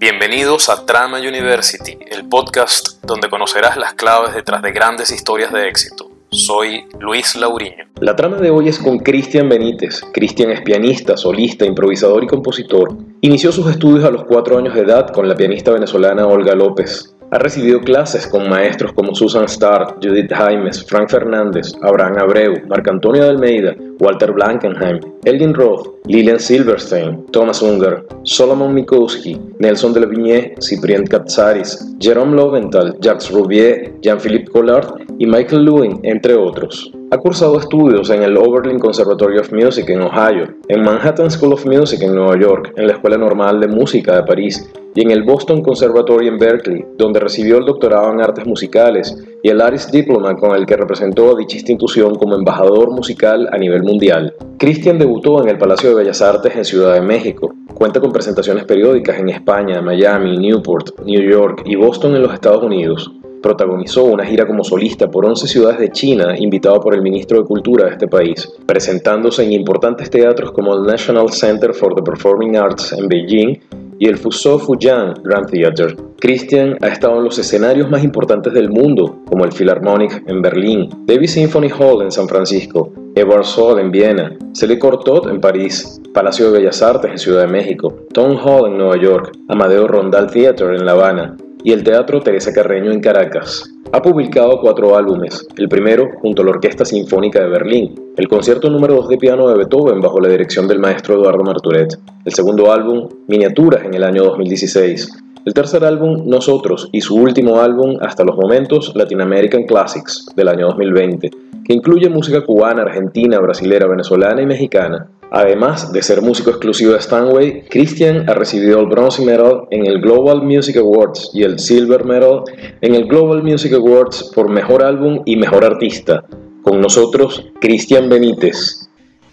Bienvenidos a Trama University, el podcast donde conocerás las claves detrás de grandes historias de éxito. Soy Luis Lauriño. La trama de hoy es con Cristian Benítez. Cristian es pianista, solista, improvisador y compositor. Inició sus estudios a los cuatro años de edad con la pianista venezolana Olga López. Ha recibido clases con maestros como Susan Starr, Judith Jaimes, Frank Fernández, Abraham Abreu, Marc Antonio de Almeida, Walter Blankenheim, Elgin Roth, Lilian Silverstein, Thomas Unger, Solomon Mikowski, Nelson Vigne, Cyprien Katsaris, Jerome Loventhal, Jacques Rouvier, Jean-Philippe Collard y Michael Lewin, entre otros. Ha cursado estudios en el Oberlin Conservatory of Music en Ohio, en Manhattan School of Music en Nueva York, en la Escuela Normal de Música de París y en el Boston Conservatory en Berkeley, donde recibió el doctorado en artes musicales y el Aris Diploma con el que representó a dicha institución como embajador musical a nivel mundial. Christian debutó en el Palacio de Bellas Artes en Ciudad de México. Cuenta con presentaciones periódicas en España, Miami, Newport, New York y Boston en los Estados Unidos. Protagonizó una gira como solista por 11 ciudades de China, invitado por el ministro de Cultura de este país, presentándose en importantes teatros como el National Center for the Performing Arts en Beijing y el Fuzhou Fujian Grand Theater. Christian ha estado en los escenarios más importantes del mundo, como el Philharmonic en Berlín, David Symphony Hall en San Francisco, Edward Hall en Viena, Céline Cortot en París, Palacio de Bellas Artes en Ciudad de México, Tom Hall en Nueva York, Amadeo Rondal Theater en La Habana, y el Teatro Teresa Carreño en Caracas. Ha publicado cuatro álbumes, el primero junto a la Orquesta Sinfónica de Berlín, el concierto número 2 de piano de Beethoven bajo la dirección del maestro Eduardo Marturet, el segundo álbum, Miniaturas en el año 2016, el tercer álbum, Nosotros, y su último álbum, hasta los momentos, Latin American Classics, del año 2020, que incluye música cubana, argentina, brasilera, venezolana y mexicana, Además de ser músico exclusivo de Stanway, Christian ha recibido el Bronze Medal en el Global Music Awards y el Silver Medal en el Global Music Awards por Mejor Álbum y Mejor Artista. Con nosotros, Cristian Benítez.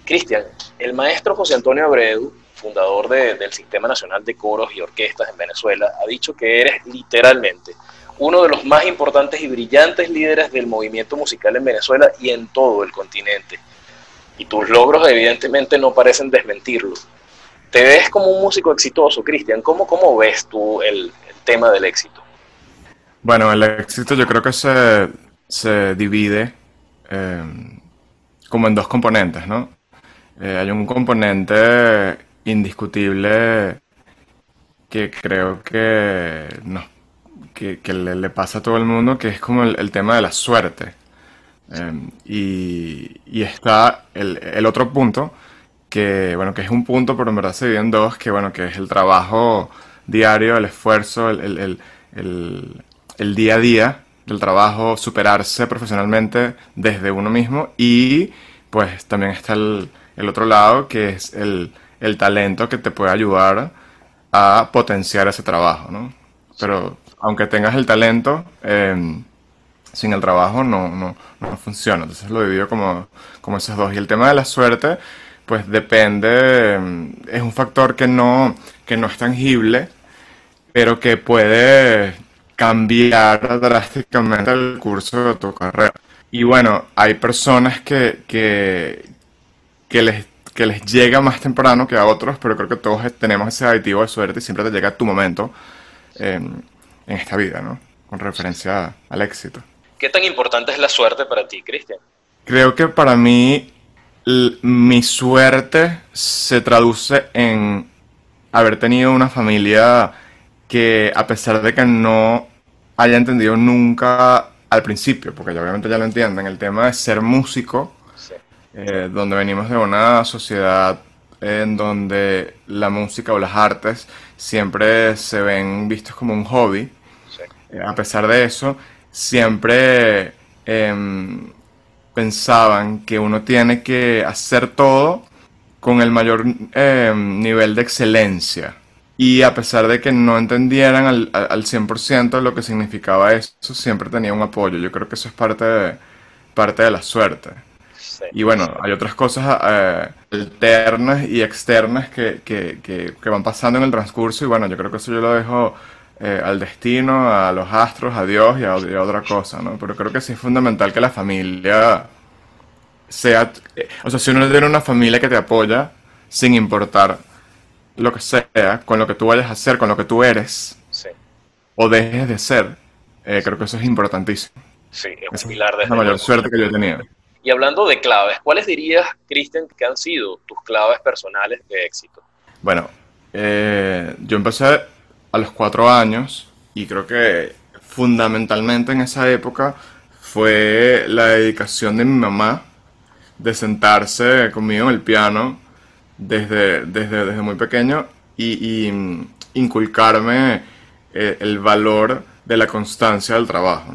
Cristian, el maestro José Antonio Abreu, fundador del Sistema Nacional de Coros y Orquestas en Venezuela, ha dicho que eres literalmente uno de los más importantes y brillantes líderes del movimiento musical en Venezuela y en todo el continente y tus logros evidentemente no parecen desmentirlo. Te ves como un músico exitoso, Cristian. ¿Cómo, ¿Cómo ves tú el, tema del éxito? Bueno, el éxito yo creo que se, se divide eh, como en dos componentes, ¿no? Eh, hay un componente indiscutible que creo que no, que, le, pasa a todo el mundo, que es como el tema de la suerte. Em, y, está el, otro punto, que bueno, que es un punto, pero en verdad se divide en dos, que bueno, que es el trabajo diario, el esfuerzo, el, día a día del trabajo, superarse profesionalmente desde uno mismo y pues también está el, otro lado, que es el, talento que te puede ayudar a potenciar ese trabajo, ¿no? Pero aunque tengas el talento, eh, sin el trabajo no, no, no funciona. Entonces lo divido como, como esos dos. Y el tema de la suerte, pues depende, mm, es un factor que no, que no es tangible, pero que puede cambiar drásticamente el curso de tu carrera. Y bueno, hay personas que, que, que les que les llega más temprano que a otros, pero creo que todos tenemos ese aditivo de suerte y siempre te llega tu momento en esta vida, ¿no? Con referencia al éxito. ¿Qué tan importante es la suerte para ti, Cristian? Creo que para mí mi suerte se traduce en haber tenido una familia que a pesar de que no haya entendido nunca al principio, porque ya obviamente ya lo entienden, el tema de ser músico, eh, donde venimos de una sociedad en donde la música o las artes siempre se ven vistos como un hobby, eh, a pesar de eso, siempre em, pensaban que uno tiene que hacer todo con el mayor em, nivel de excelencia. Y a pesar de que no entendieran al, al 100% lo que significaba eso, siempre tenía un apoyo. Yo creo que eso es parte de, parte de la suerte. y bueno, hay otras cosas eh, alternas y externas que, que, que, van pasando en el transcurso y bueno, yo creo que eso yo lo dejo eh, al destino, a los astros, a Dios y a, otra cosa, ¿no? Pero creo que sí es fundamental que la familia sea... Eh, o sea, si uno tiene una familia que te apoya, sin importar lo que sea, con lo que tú vayas a hacer, con lo que tú eres, o dejes de ser, eh, creo que eso es importantísimo. Sí, es un pilar de la mayor suerte que yo he tenido. Y hablando de claves, ¿cuáles dirías, Cristian, que han sido tus claves personales de éxito? Bueno, eh, yo empecé a los cuatro años y creo que fundamentalmente en esa época fue la dedicación de mi mamá de sentarse conmigo en el piano desde, desde, desde muy pequeño y, inculcarme eh, el, valor de la constancia del trabajo.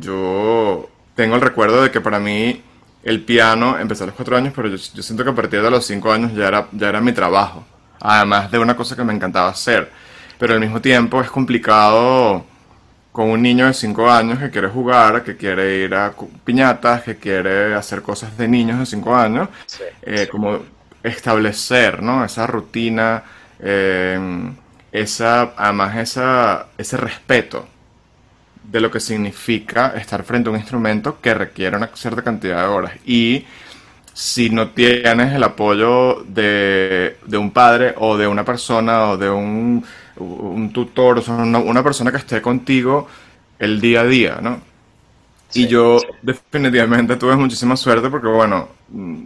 Yo tengo el recuerdo de que para mí el piano empezó a los cuatro años, pero yo, siento que a partir de los cinco años ya era, ya era mi trabajo, además de una cosa que me encantaba hacer. Pero al mismo tiempo es complicado con un niño de 5 años que quiere jugar, que quiere ir a piñatas, que quiere hacer cosas de niños de 5 años, eh, como establecer ¿no? esa rutina, eh, esa, además esa, ese respeto de lo que significa estar frente a un instrumento que requiere una cierta cantidad de horas. Y si no tienes el apoyo de, de un padre o de una persona o de un un tutor, o una, persona que esté contigo el día a día, ¿no? y yo definitivamente tuve muchísima suerte porque, bueno, mm,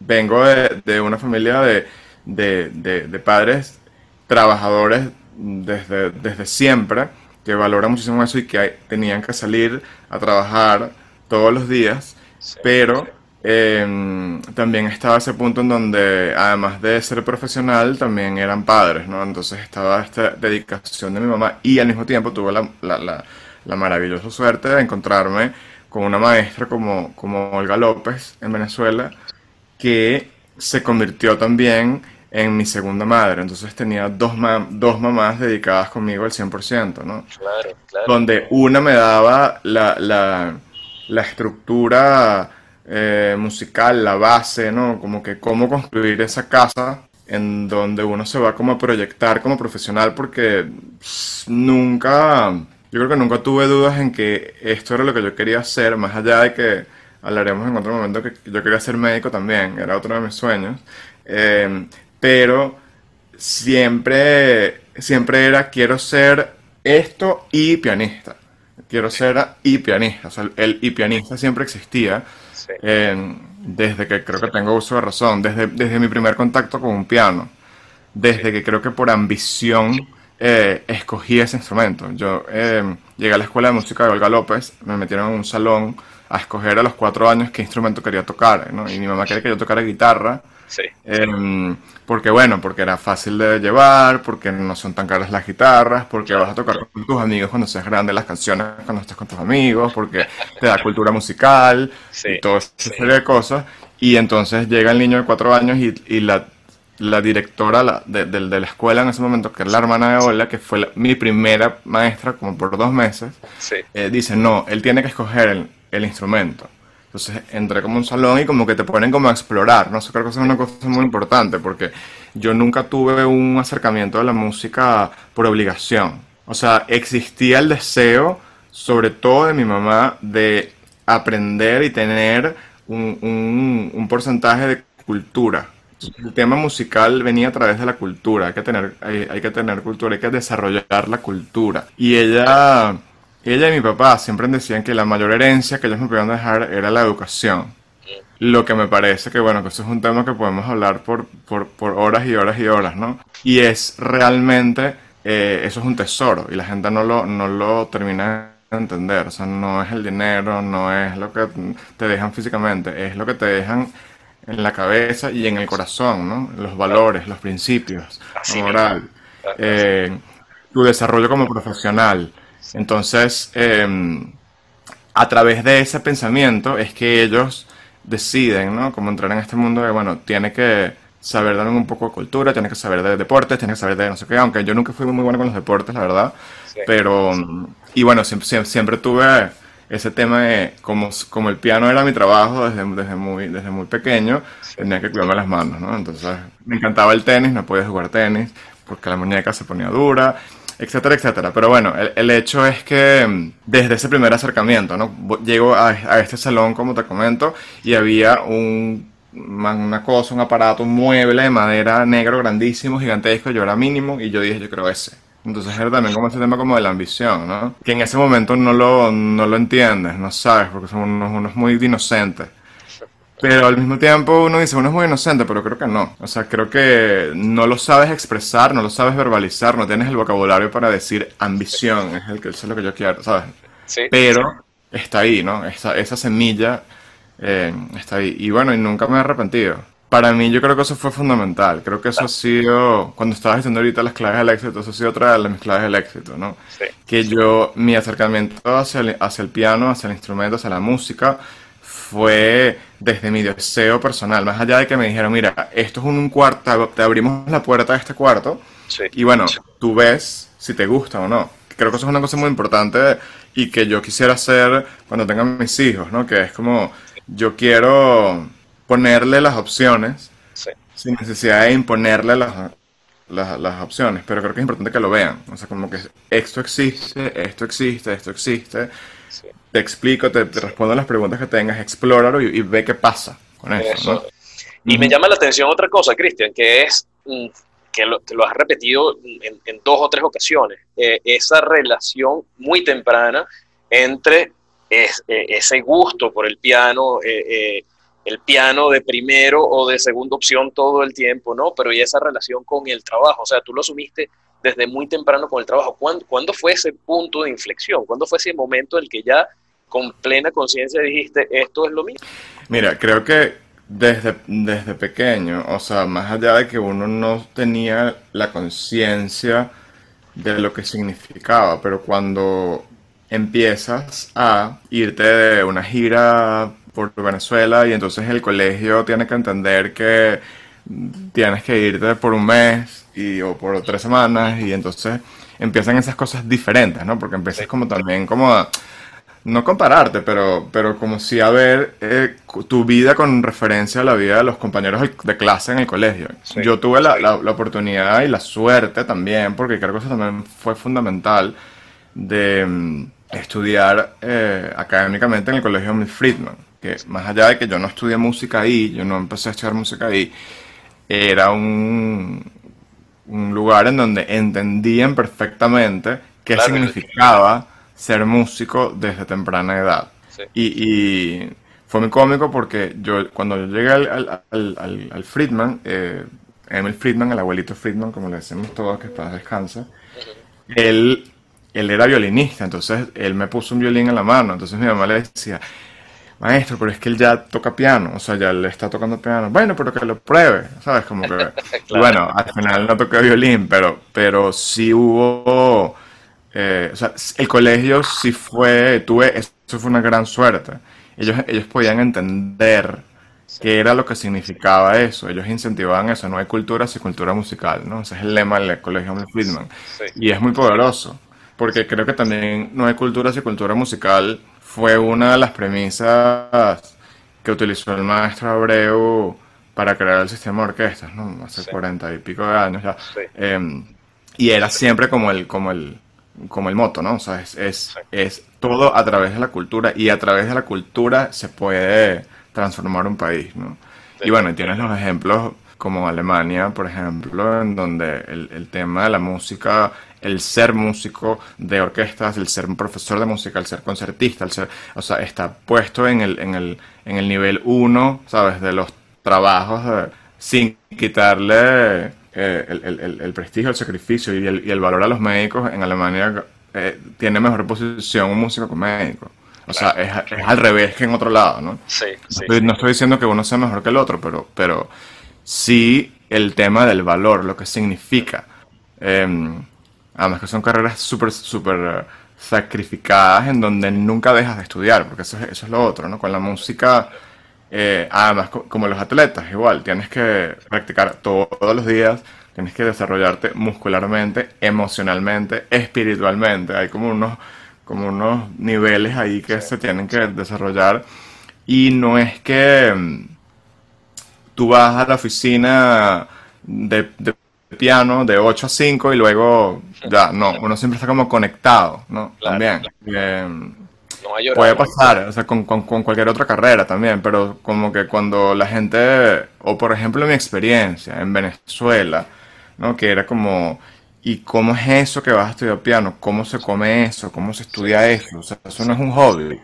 vengo de, una familia de, de, padres trabajadores desde, desde siempre, que valoran muchísimo eso y que tenían que salir a trabajar todos los días, pero eh, también estaba ese punto en donde, además de ser profesional, también eran padres, ¿no? Entonces estaba esta dedicación de mi mamá y al mismo tiempo tuve la, la, la, maravillosa suerte de encontrarme con una maestra como, como Olga López en Venezuela, que se convirtió también en mi segunda madre. Entonces tenía dos, dos mamás dedicadas conmigo al 100%, ¿no? Claro, claro. Donde una me daba la, la, la estructura eh, musical, la base, ¿no? Como que cómo construir esa casa en donde uno se va como a proyectar como profesional porque nunca, yo creo que nunca tuve dudas en que esto era lo que yo quería hacer, más allá de que hablaremos en otro momento que yo quería ser médico también, era otro de mis sueños, eh, pero siempre, siempre era quiero ser esto y pianista. Quiero ser y pianista. O sea, el y pianista siempre existía desde que creo que tengo uso de razón, desde, desde mi primer contacto con un piano, desde que creo que por ambición eh, escogí ese instrumento. Yo eh, llegué a la escuela de música de Olga López, me metieron en un salón a escoger a los cuatro años qué instrumento quería tocar, ¿no? Y mi mamá quería que yo tocara guitarra, Sí. Em, porque bueno, porque era fácil de llevar, porque no son tan caras las guitarras, porque vas a tocar con tus amigos cuando seas grande las canciones cuando estés con tus amigos, porque te da cultura musical y toda esa serie de cosas. Y entonces llega el niño de cuatro años y, la, la, directora de, la escuela en ese momento, que es la hermana de Ola, que fue mi primera maestra como por dos meses, eh, dice, no, él tiene que escoger el instrumento. Entonces entré como un salón y como que te ponen como a explorar, ¿no? Eso creo que es una cosa muy importante porque yo nunca tuve un acercamiento a la música por obligación. O sea, existía el deseo, sobre todo de mi mamá, de aprender y tener un, un, porcentaje de cultura. El tema musical venía a través de la cultura, hay que tener, hay, hay que tener cultura, hay que desarrollar la cultura. Y ella ella y mi papá siempre decían que la mayor herencia que ellos me podían dejar era la educación. Lo que me parece que, bueno, que eso es un tema que podemos hablar por, por, por horas y horas y horas, ¿no? Y es realmente, eh, eso es un tesoro y la gente no lo, no lo termina de entender. O sea, no es el dinero, no es lo que te dejan físicamente, es lo que te dejan en la cabeza y en el corazón, ¿no? Los valores, los principios, la moral, eh, tu desarrollo como profesional. Entonces, em, a través de ese pensamiento es que ellos deciden, ¿no? Como entrar en este mundo de, bueno, tiene que saber dar un poco de cultura, tiene que saber de deportes, tiene que saber de no sé qué, aunque yo nunca fui muy bueno con los deportes, la verdad. Pero, y bueno, siempre, siempre, tuve ese tema de, como, como el piano era mi trabajo desde, desde, muy, desde muy pequeño, tenía que cuidarme las manos, ¿no? Entonces, me encantaba el tenis, no podía jugar tenis porque la muñeca se ponía dura etcétera, etcétera. Pero bueno, el, hecho es que mm, desde ese primer acercamiento, ¿no? Llego a, este salón, como te comento, y había un una cosa, un aparato, un mueble de madera negro grandísimo, gigantesco, yo era mínimo y yo dije, yo creo ese. Entonces era también como ese tema como de la ambición, ¿no? Que en ese momento no lo, no lo entiendes, no sabes, porque son unos, unos muy inocentes. Pero al mismo tiempo uno dice, uno es muy inocente, pero creo que no. O sea, creo que no lo sabes expresar, no lo sabes verbalizar, no tienes el vocabulario para decir ambición, es, el que, es lo que yo quiero, ¿sabes? Sí. Pero está ahí, ¿no? Esa, esa semilla eh, está ahí. Y bueno, y nunca me he arrepentido. Para mí yo creo que eso fue fundamental. Creo que eso ha sido, cuando estabas diciendo ahorita las claves del éxito, eso ha sido otra de mis claves del éxito, ¿no? Sí. Que yo, mi acercamiento hacia el, hacia el piano, hacia el instrumento, hacia la música, fue desde mi deseo personal, más allá de que me dijeron, mira, esto es un cuarto, te abrimos la puerta de este cuarto y bueno, tú ves si te gusta o no. Creo que eso es una cosa muy importante y que yo quisiera hacer cuando tenga mis hijos, ¿no? Que es como, yo quiero ponerle las opciones sin necesidad de imponerle las, las, opciones, pero creo que es importante que lo vean. O sea, como que esto existe, esto existe, esto existe. Te explico, te, respondo las preguntas que tengas, explóralo y, ve qué pasa con eso. Y me llama la atención otra cosa, Cristian, que es mm, que lo, te lo has repetido en, dos o tres ocasiones, eh, esa relación muy temprana entre eh, ese gusto por el piano, eh, el piano de primero o de segunda opción todo el tiempo, ¿no? Pero y esa relación con el trabajo, o sea, tú lo asumiste desde muy temprano con el trabajo. ¿Cuándo, ¿Cuándo, fue ese punto de inflexión? ¿Cuándo fue ese momento en el que ya con plena conciencia dijiste, esto es lo mío? Mira, creo que desde, desde pequeño, o sea, más allá de que uno no tenía la conciencia de lo que significaba, pero cuando empiezas a irte de una gira por Venezuela y entonces el colegio tiene que entender que tienes que irte por un mes y, o por tres semanas y entonces empiezan esas cosas diferentes, ¿no? Porque empiezas como también como a, no compararte, pero, pero como si a ver eh, tu vida con referencia a la vida de los compañeros de clase en el colegio. Yo tuve la, la, oportunidad y la suerte también, porque creo que eso también fue fundamental, de mm, estudiar eh, académicamente en el colegio Mill Friedman, que más allá de que yo no estudié música ahí, yo no empecé a estudiar música ahí, era un, un lugar en donde entendían perfectamente qué significaba ser músico desde temprana edad. Y, fue muy cómico porque yo cuando yo llegué al, al, al, Friedman, eh, Emil Friedman, el abuelito Friedman, como le decimos todos, que está descansa, él, él era violinista, entonces él me puso un violín en la mano, entonces mi mamá le decía, maestro, pero es que él ya toca piano, o sea, ya le está tocando piano. Bueno, pero que lo pruebe, ¿sabes? Como que... Bueno, al final no toqué violín, pero, pero sí hubo eh, o sea, el colegio sí fue, tuve, eso fue una gran suerte. Ellos, ellos podían entender qué era lo que significaba eso. Ellos incentivaban eso. No hay cultura sin cultura musical, ¿no? Ese es el lema del colegio de Friedman. Y es muy poderoso, porque creo que también no hay cultura sin cultura musical fue una de las premisas que utilizó el maestro Abreu para crear el sistema de orquestas, ¿no? Hace cuarenta y pico de años ya. Em, y era siempre como el, como el, como el moto, ¿no? O sea, es, es, todo a través de la cultura y a través de la cultura se puede transformar un país, ¿no? Y bueno, tienes los ejemplos como Alemania, por ejemplo, en donde el, el, tema de la música, el ser músico de orquestas, el ser un profesor de música, el ser concertista, el ser, o sea, está puesto en el, en el, en el nivel uno, ¿sabes? De los trabajos, sin quitarle eh, el, prestigio, el sacrificio y el, valor a los médicos en Alemania eh, tiene mejor posición un músico que un médico. O sea, es, al revés que en otro lado, ¿no? Sí, no, estoy, diciendo que uno sea mejor que el otro, pero, pero sí el tema del valor, lo que significa. Em, además que son carreras súper, súper eh, sacrificadas en donde nunca dejas de estudiar, porque eso, eso es lo otro, ¿no? Con la música eh, además, como los atletas, igual, tienes que practicar todos los días, tienes que desarrollarte muscularmente, emocionalmente, espiritualmente. Hay como unos, como unos niveles ahí que se tienen que desarrollar. Y no es que mm, tú vas a la oficina de, piano de 8 a 5 y luego ya, no, uno siempre está como conectado, ¿no? También. No hay horario. Puede pasar, o sea, con, con- con cualquier otra carrera también, pero como que cuando la gente, o por ejemplo mi experiencia en Venezuela, ¿no? Que era como, ¿y cómo es eso que vas a estudiar piano? ¿Cómo se come eso? ¿Cómo se estudia eso? O sea, eso no es un hobby.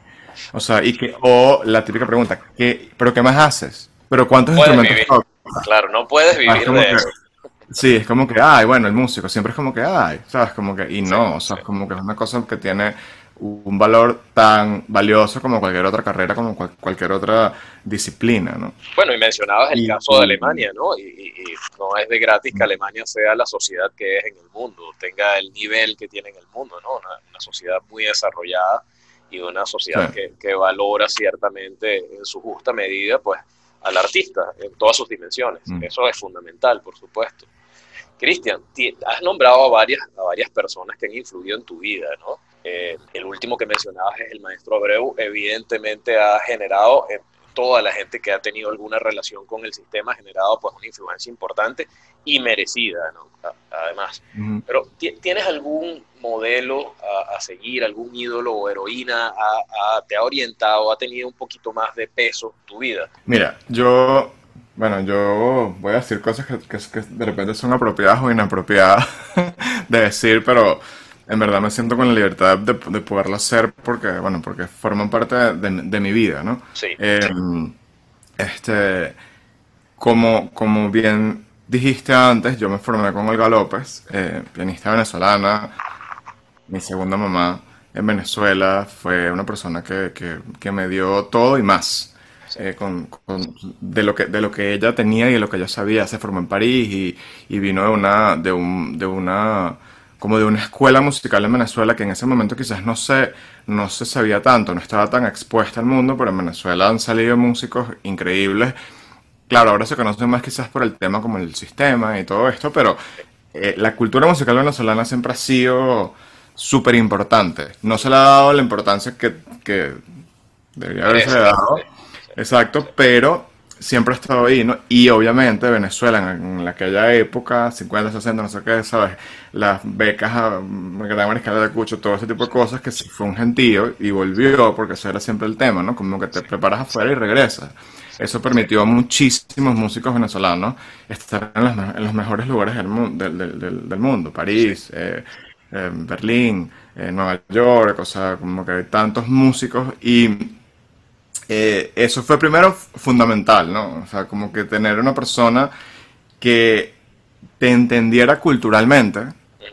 O sea, y que, o la típica pregunta, ¿qué, pero qué más haces? ¿Pero cuántos Puedes instrumentos vivir. tocas? Claro, no puedes es vivir de que, eso. sí, es como que, ay, bueno, el músico, siempre es como que, ay, ¿sabes? Como que, y Sí, no, o sea, sí. es como que es una cosa que tiene un valor tan valioso como cualquier otra carrera, como cual- cualquier otra disciplina, ¿no? Bueno, y mencionabas el Y, caso de Alemania, ¿no? Y, y- no es de gratis que Alemania sea la sociedad que es en el mundo, tenga el nivel que tiene en el mundo, ¿no? Una, una sociedad muy desarrollada y una sociedad sí, que, que valora ciertamente en su justa medida, pues, al artista en todas sus dimensiones. mm, Eso es fundamental, por supuesto. Cristian, ti- has nombrado a varias, a varias personas que han influido en tu vida, ¿no? Eh, el último que mencionabas es el maestro Abreu, evidentemente ha generado en toda la gente que ha tenido alguna relación con el sistema, ha generado pues una influencia importante y merecida, ¿no? A- Además. ujú. Pero ¿ti- ¿tienes algún modelo a, a seguir, algún ídolo o heroína a- a- te ha orientado, ha tenido un poquito más de peso tu vida? Mira, yo, bueno, yo voy a decir cosas que, que- que de repente son apropiadas o inapropiadas de decir, pero en verdad me siento con la libertad de, de poderlo hacer porque, bueno, porque forman parte de, de mi vida, ¿no? Sí, Eh, este, como, como bien dijiste antes, yo me formé con Olga López, eh, pianista venezolana, mi segunda mamá en Venezuela, fue una persona que, que- que me dio todo y más. eh, con, con- de lo que, de lo que ella tenía y de lo que ella sabía. Se formó en París y, y vino de una, de un, de una, como de una escuela musical en Venezuela que en ese momento quizás no se, no se sabía tanto, no estaba tan expuesta al mundo, pero en Venezuela han salido músicos increíbles. Claro, ahora se conoce más quizás por el tema como el sistema y todo esto, pero eh, la cultura musical venezolana siempre ha sido súper importante. No se le ha dado la importancia que, que debería haberse dado. Exacto, pero siempre ha estado ahí, ¿no? Y obviamente Venezuela en, en aquella época, 50, 60, no sé qué, ¿sabes? Las becas a Gran Mariscal de Cucho, todo ese tipo de cosas, que fue un gentío y volvió, porque eso era siempre el tema, ¿no? Como que te preparas afuera y regresas. Eso permitió a muchísimos músicos venezolanos estar en los, me- en los mejores lugares del, mu- del, del- del- del mundo, París, eh, eh, Berlín, eh, Nueva York, o sea, como que hay tantos músicos y eh, eso fue primero fundamental, ¿no? O sea, como que tener una persona que te entendiera culturalmente,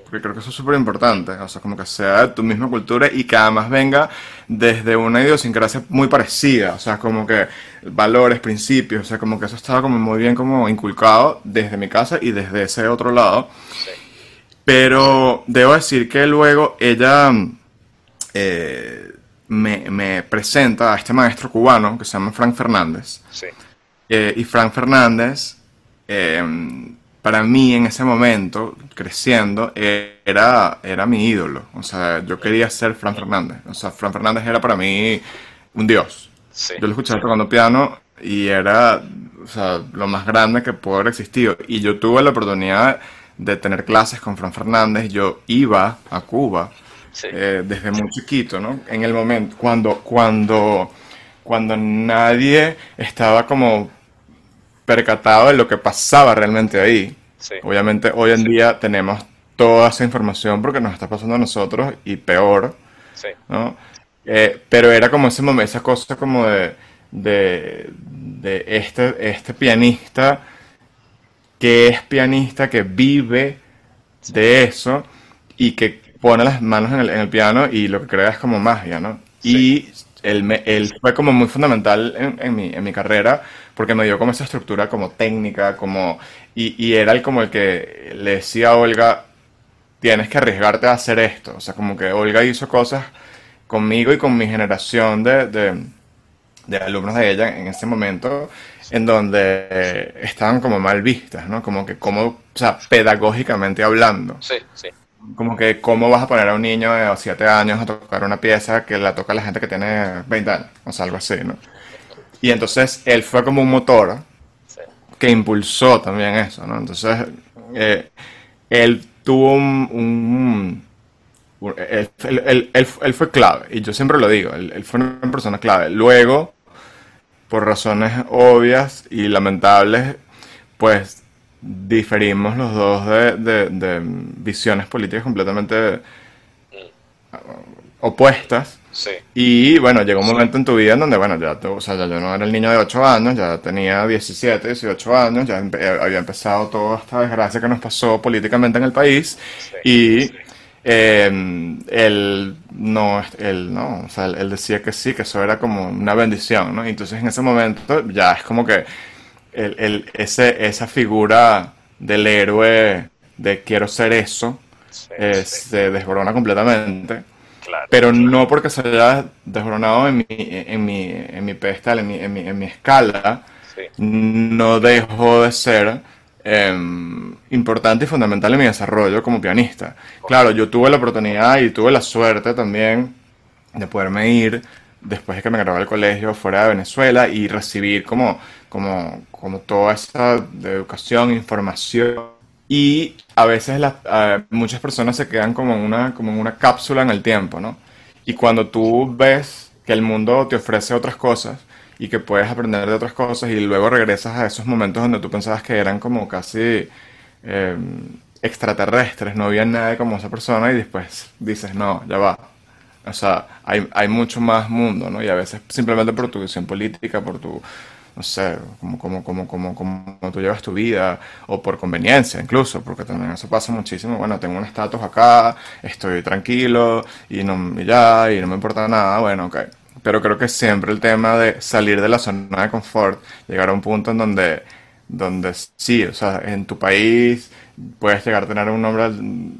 porque creo que eso es súper importante, o sea, como que sea de tu misma cultura y que además venga desde una idiosincrasia muy parecida, o sea, como que valores, principios, o sea, como que eso estaba como muy bien como inculcado desde mi casa y desde ese otro lado, pero debo decir que luego ella eh, me, me presenta a este maestro cubano que se llama Frank Fernández. sí, Eh, y Frank Fernández, eh, para mí en ese momento, creciendo, eh, era, era mi ídolo. O sea, yo quería ser Frank Fernández. O sea, Frank Fernández era para mí un dios. sí, Yo lo escuchaba tocando piano y era, o sea, lo más grande que pudo haber existido. Y yo tuve la oportunidad de tener clases con Frank Fernández. Yo iba a Cuba sí, eh, desde muy chiquito, ¿no? En el momento, cuando, cuando, cuando nadie estaba como percatado de lo que pasaba realmente ahí. sí, Obviamente hoy en día tenemos toda esa información porque nos está pasando a nosotros y peor. Eh, pero era como ese momento, esa cosa como de, de, de este, este pianista que es pianista, que vive de eso y que pone las manos en el, en el piano y lo que crea es como magia, ¿no? sí, Y él, él fue como muy fundamental en, en mi, en mi carrera porque me dio como esa estructura como técnica, como, y, y era el como el que le decía a Olga, tienes que arriesgarte a hacer esto. O sea, como que Olga hizo cosas conmigo y con mi generación de, de, de alumnos de ella en ese momento, en donde eh, estaban como mal vistas, ¿no? Como que, como, o sea, pedagógicamente hablando. sí, sí, Como que, ¿cómo vas a poner a un niño de 7 años a tocar una pieza que la toca la gente que tiene 20 años? O sea, algo así, ¿no? Y entonces él fue como un motor sí, que impulsó también eso, ¿no? Entonces, eh, él tuvo un, un- él, fue clave, y yo siempre lo digo, él, fue una persona clave. Luego, por razones obvias y lamentables, pues diferimos los dos de, visiones políticas completamente opuestas. Y bueno, llegó un momento en tu vida en donde, bueno, ya, o sea, ya yo no era el niño de 8 años, ya tenía 17, 18 años, ya eh, había empezado toda esta desgracia que nos pasó políticamente en el país. y eh, él no, él no, o sea, él, decía que sí, que eso era como una bendición, ¿no? Entonces en ese momento ya es como que el, ese, esa figura del héroe de quiero ser eso eh, se desborona completamente. Pero no porque se haya desboronado en mi, en mi, en mi pedestal, en mi, en mi, en mi escala, no dejó de ser Em, importante y fundamental en mi desarrollo como pianista. Claro, yo tuve la oportunidad y tuve la suerte también de poderme ir después de que me gradué del colegio fuera de Venezuela y recibir como, como, como toda esa educación, información. Y a veces las, muchas personas se quedan como en, una, como en una cápsula en el tiempo, ¿no? Y cuando tú ves que el mundo te ofrece otras cosas, y que puedes aprender de otras cosas y luego regresas a esos momentos donde tú pensabas que eran como casi em, extraterrestres, no había nadie como esa persona y después dices, no, ya va. O sea, hay, hay mucho más mundo, ¿no? Y a veces simplemente por tu visión política, por tu, no sé, como, como, como, como, como tú llevas tu vida, o por conveniencia incluso, porque también eso pasa muchísimo. Bueno, tengo un estatus acá, estoy tranquilo, y, no, y ya, y no me importa nada, bueno, ok pero creo que siempre el tema de salir de la zona de confort, llegar a un punto en donde, donde sí, o sea, en tu país puedes llegar a tener un nombre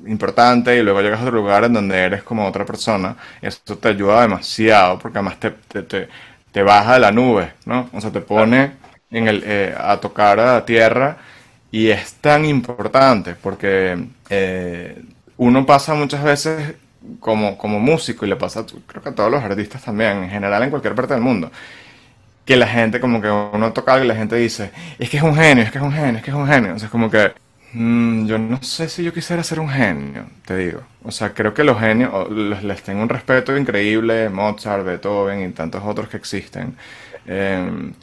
importante y luego llegas a otro lugar en donde eres como otra persona. Eso te ayuda demasiado porque además te, te, te, baja de la nube, ¿no? O sea, te pone en el, eh, a tocar a la tierra y es tan importante porque eh, uno pasa muchas veces como, como músico, y le pasa creo que a todos los artistas también, en general en cualquier parte del mundo, que la gente como que uno toca algo y la gente dice, es que es un genio, es que es un genio, es que es un genio. O sea, es como que mm, yo no sé si yo quisiera ser un genio, te digo. O sea, creo que los genios, les, tengo un respeto increíble, Mozart, Beethoven y tantos otros que existen. Em,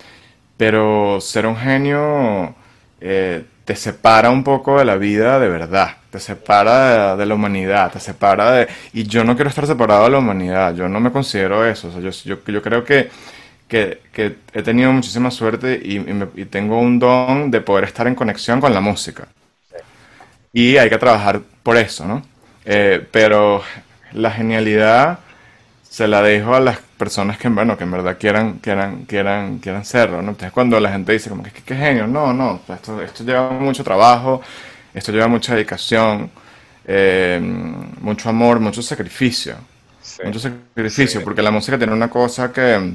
pero ser un genio eh, te separa un poco de la vida de verdad, te separa de, la humanidad, te separa de... Y yo no quiero estar separado de la humanidad, yo no me considero eso, o sea, yo, yo, creo que, que, he tenido muchísima suerte y, y, tengo un don de poder estar en conexión con la música. Y hay que trabajar por eso, ¿no? Eh, pero la genialidad se la dejo a las personas que, bueno, que en verdad quieran, quieran, quieran, quieran serlo, ¿no? Entonces cuando la gente dice como que qué genio, no, no, esto, esto lleva mucho trabajo, esto lleva mucha dedicación, eh, mucho amor, mucho sacrificio, mucho sacrificio, porque la música tiene una cosa que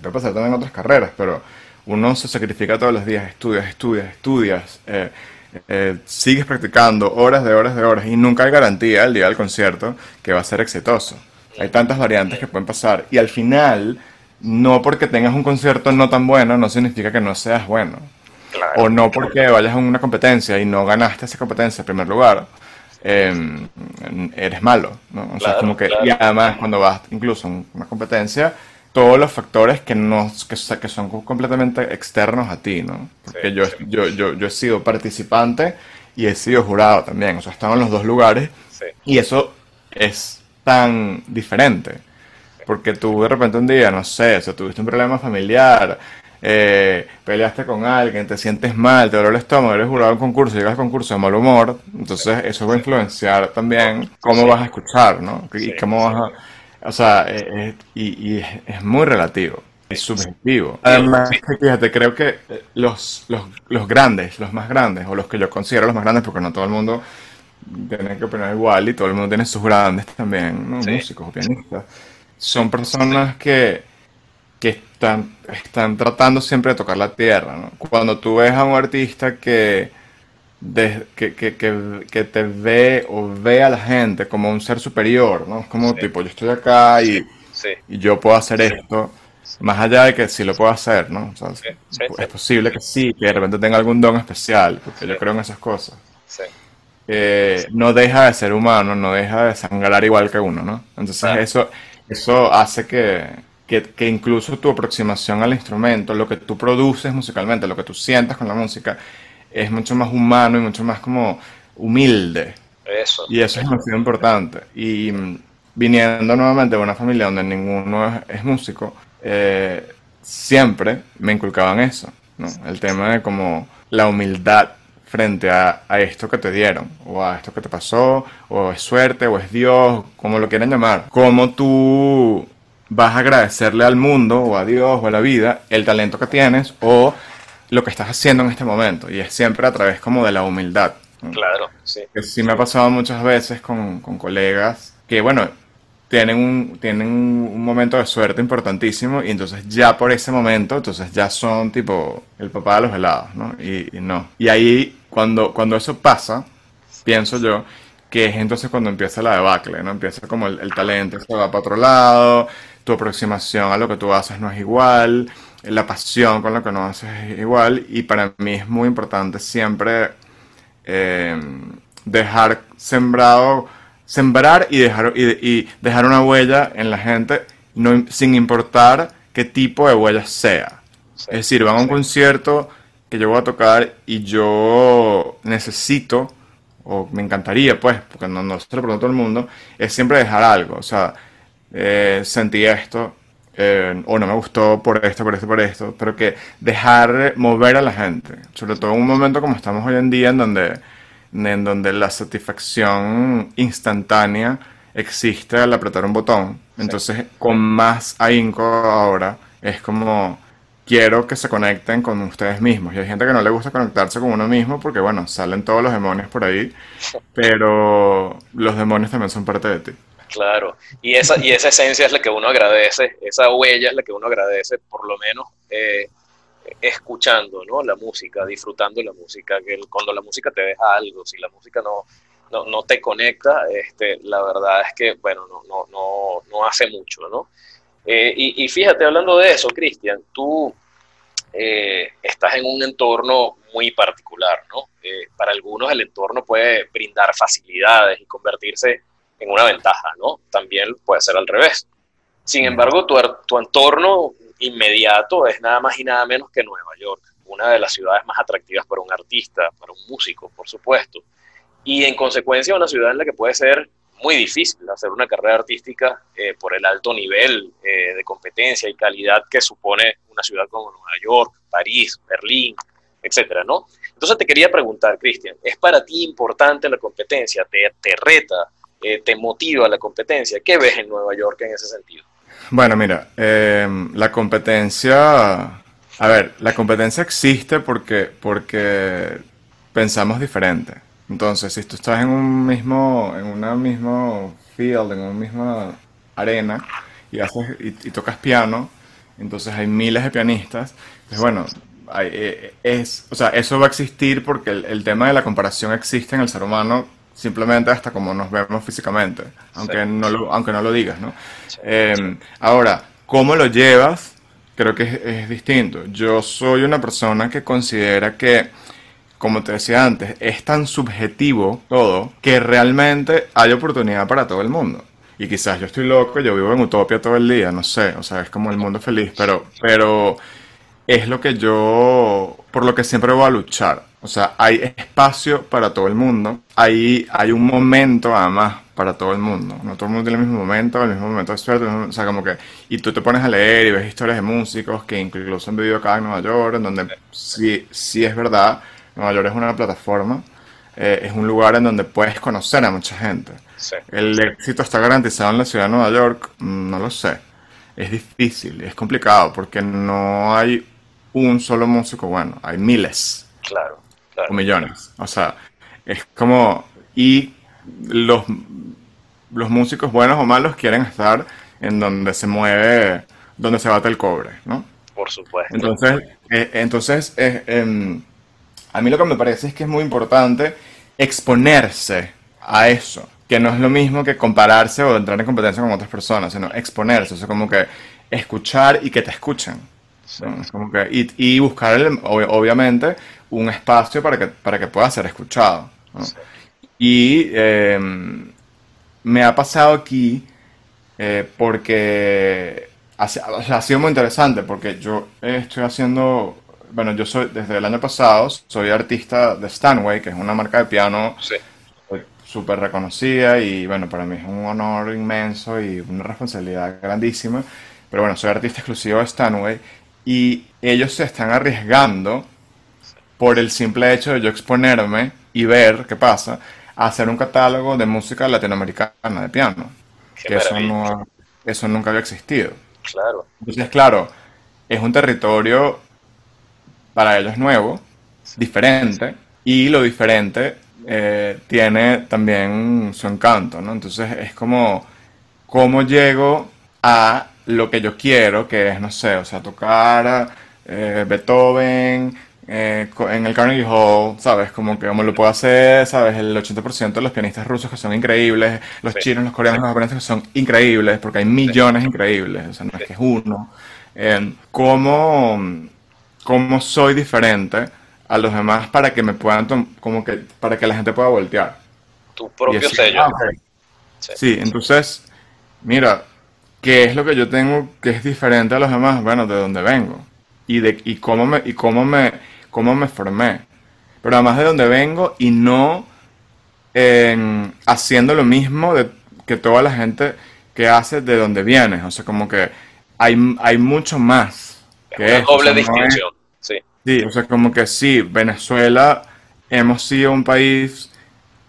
puede pasar también en otras carreras, pero uno se sacrifica todos los días, estudias, estudias, estudias, eh, eh, sigues practicando horas de horas de horas y nunca hay garantía el día del concierto que va a ser exitoso. Hay tantas variantes que pueden pasar. Y al final, no porque tengas un concierto no tan bueno, no significa que no seas bueno. O no porque vayas a una competencia y no ganaste esa competencia en primer lugar, em, eres malo. ¿no? O sea, como que, y además, cuando vas incluso a una competencia, todos los factores que, no, que, que son completamente externos a ti, ¿no? Porque yo, yo, yo, yo, he sido participante y he sido jurado también, o sea, he estado en los dos lugares y eso es tan diferente. Porque tú de repente un día, no sé, o tuviste un problema familiar, eh, peleaste con alguien, te sientes mal, te duele el estómago, eres jurado en concurso, llegas al concurso de mal humor, entonces eso va a influenciar también cómo vas a escuchar, ¿no? Y cómo vas a... O sea, eh, eh, y, es muy relativo, es subjetivo. Además, fíjate, creo que los, los, los grandes, los más grandes, o los que yo considero los más grandes, porque no todo el mundo tienen que opinar igual y todo el mundo tiene sus grandes también, músicos o pianistas. Son personas que, que están, están tratando siempre de tocar la tierra. Cuando tú ves a un artista que, que, que, que, te ve o ve a la gente como un ser superior, ¿no? Como tipo, yo estoy acá y, y yo puedo hacer esto. Más allá de que sí lo puedo hacer, ¿no? es posible que sí, que de repente tenga algún don especial, porque yo creo en esas cosas. eh, no deja de ser humano, no deja de sangrar igual que uno, ¿no? Entonces eso, eso hace que, que, que incluso tu aproximación al instrumento, lo que tú produces musicalmente, lo que tú sientas con la música, es mucho más humano y mucho más como humilde. Eso. Y eso es demasiado importante. Y mm, viniendo nuevamente de una familia donde ninguno es, es músico, eh, siempre me inculcaban eso, ¿no? El tema de como la humildad frente a, a esto que te dieron, o a esto que te pasó, o es suerte, o es Dios, como lo quieran llamar. Cómo tú vas a agradecerle al mundo, o a Dios, o a la vida, el talento que tienes, o lo que estás haciendo en este momento. Y es siempre a través como de la humildad. Claro, sí. Que sí me ha pasado muchas veces con, con colegas que, bueno, tienen un, tienen un momento de suerte importantísimo y entonces ya por ese momento, entonces ya son tipo el papá de los helados, ¿no? Y, y no. Y ahí, cuando, cuando eso pasa, pienso yo, que es entonces cuando empieza la debacle, ¿no? Empieza como el, el talento se va para otro lado, tu aproximación a lo que tú haces no es igual, la pasión con lo que no haces es igual y para mí es muy importante siempre eh, dejar sembrado, sembrar y dejar, y, y dejar una huella en la gente no, sin importar qué tipo de huella sea. Sí, Es decir, van a un sí, concierto que yo voy a tocar y yo necesito, o me encantaría, pues, porque no, no se lo pregunto a todo el mundo, es siempre dejar algo. O sea, eh, sentí esto, eh, o no me gustó por esto, por esto, por esto, pero que dejar mover a la gente, sobre todo en un momento como estamos hoy en día, en donde, en donde la satisfacción instantánea existe al apretar un botón. sí, Entonces, con más ahínco ahora, es como quiero que se conecten con ustedes mismos. Y hay gente que no le gusta conectarse con uno mismo porque, bueno, salen todos los demonios por ahí, pero los demonios también son parte de ti. Claro. Y esa, y esa esencia es la que uno agradece, esa huella es la que uno agradece, por lo menos eh, escuchando, ¿no? La música, disfrutando la música, que cuando la música te deja algo, si la música no, no, no te conecta, este, la verdad es que, bueno, no, no, no, no hace mucho, ¿no? Eh, y, fíjate, hablando de eso, Cristian, tú eh, estás en un entorno muy particular, ¿no? Para algunos el entorno puede brindar facilidades y convertirse en una ventaja, ¿no? También puede ser al revés. Sin embargo, tu, ar- tu entorno inmediato es nada más y nada menos que Nueva York, una de las ciudades más atractivas para un artista, para un músico, por supuesto. Y en consecuencia, una ciudad en la que puede ser muy difícil hacer una carrera artística eh, por el alto nivel eh, de competencia y calidad que supone una ciudad como Nueva York, París, Berlín, etcétera, ¿no? Entonces te quería preguntar, Cristian, ¿es para ti importante la competencia? ¿Te, te reta? Eh, ¿Te motiva la competencia? ¿Qué ves en Nueva York en ese sentido? Bueno, mira, eh, la competencia, a ver, la competencia existe porque, porque pensamos diferente. Entonces, si tú estás en un mismo, en una mismo field, en una misma arena y haces y, tocas piano, entonces hay miles de pianistas. Entonces, bueno, hay- eh, es, o sea, eso va a existir porque el tema de la comparación existe en el ser humano simplemente hasta como nos vemos físicamente, Sí, aunque no lo, aunque no lo digas, ¿no? sí, Eh, ahora, ¿cómo lo llevas? Creo que es, es distinto. Yo soy una persona que considera que, como te decía antes, es tan subjetivo todo que realmente hay oportunidad para todo el mundo. Y quizás yo estoy loco, yo vivo en utopia todo el día, no sé, o sea, es como el mundo feliz, pero, pero es lo que yo, por lo que siempre voy a luchar. O sea, hay espacio para todo el mundo. Hay, hay un momento, además, para todo el mundo. No todo el mundo tiene el mismo momento, el mismo momento de suerte. mismo- O sea, como que... Y tú te pones a leer y ves historias de músicos que incluso han vivido acá en Nueva York, en donde sí, sí es verdad, Nueva York es una plataforma. eh, es un lugar en donde puedes conocer a mucha gente. sí, ¿El éxito está garantizado en la ciudad de Nueva York? Mm, No lo sé. Es difícil, es complicado, porque no hay un solo músico bueno, hay miles claro, o millones. O sea, es como... Y los, los músicos buenos o malos quieren estar en donde se mueve, donde se bate el cobre, ¿no? por supuesto. Entonces, eh, entonces eh, em, a mí lo que me parece es que es muy importante exponerse a eso, que no es lo mismo que compararse o entrar en competencia con otras personas, sino exponerse, o sea, como que escuchar y que te escuchen. Sí, ¿no? Es como que, y, y buscar, el- obviamente, un espacio para que, para que pueda ser escuchado. ¿no? sí, Y eh, me ha pasado aquí eh, porque ha, ha, sido muy interesante, porque yo estoy haciendo, bueno, yo soy, desde el año pasado, soy artista de Stanway, que es una marca de piano Sí. súper reconocida y bueno, para mí es un honor inmenso y una responsabilidad grandísima. Pero bueno, soy artista exclusivo de Stanway y ellos se están arriesgando por el simple hecho de yo exponerme y ver qué pasa, a hacer un catálogo de música latinoamericana de piano, Qué que eso no, eso nunca había existido. Claro. Entonces, claro, es un territorio para ellos nuevo, diferente, y lo diferente eh, tiene también su encanto, ¿no? Entonces es como, ¿cómo llego a lo que yo quiero, que es, no sé, o sea, tocar eh, Beethoven eh, en el Carnegie Hall, ¿sabes? Como que como lo puedo hacer, ¿sabes? El 80% de los pianistas rusos que son increíbles, los Sí, chinos, los coreanos, los japoneses que son increíbles, porque hay millones increíbles, o sea, no es que es uno. Eh, ¿cómo, cómo soy diferente a los demás para que me puedan, como que, para que la gente pueda voltear? Tu propio sello. ah. Sí, entonces, mira, ¿qué es lo que yo tengo que es diferente a los demás? Bueno, de dónde vengo y de y cómo me y cómo me cómo me formé. Pero además de dónde vengo y no en haciendo lo mismo de, que toda la gente que hace de donde vienes. O sea, como que hay, hay mucho más Es que una eso. O doble sea, no es- distinción. Sí. Sí, o sea, como que sí, Venezuela hemos sido un país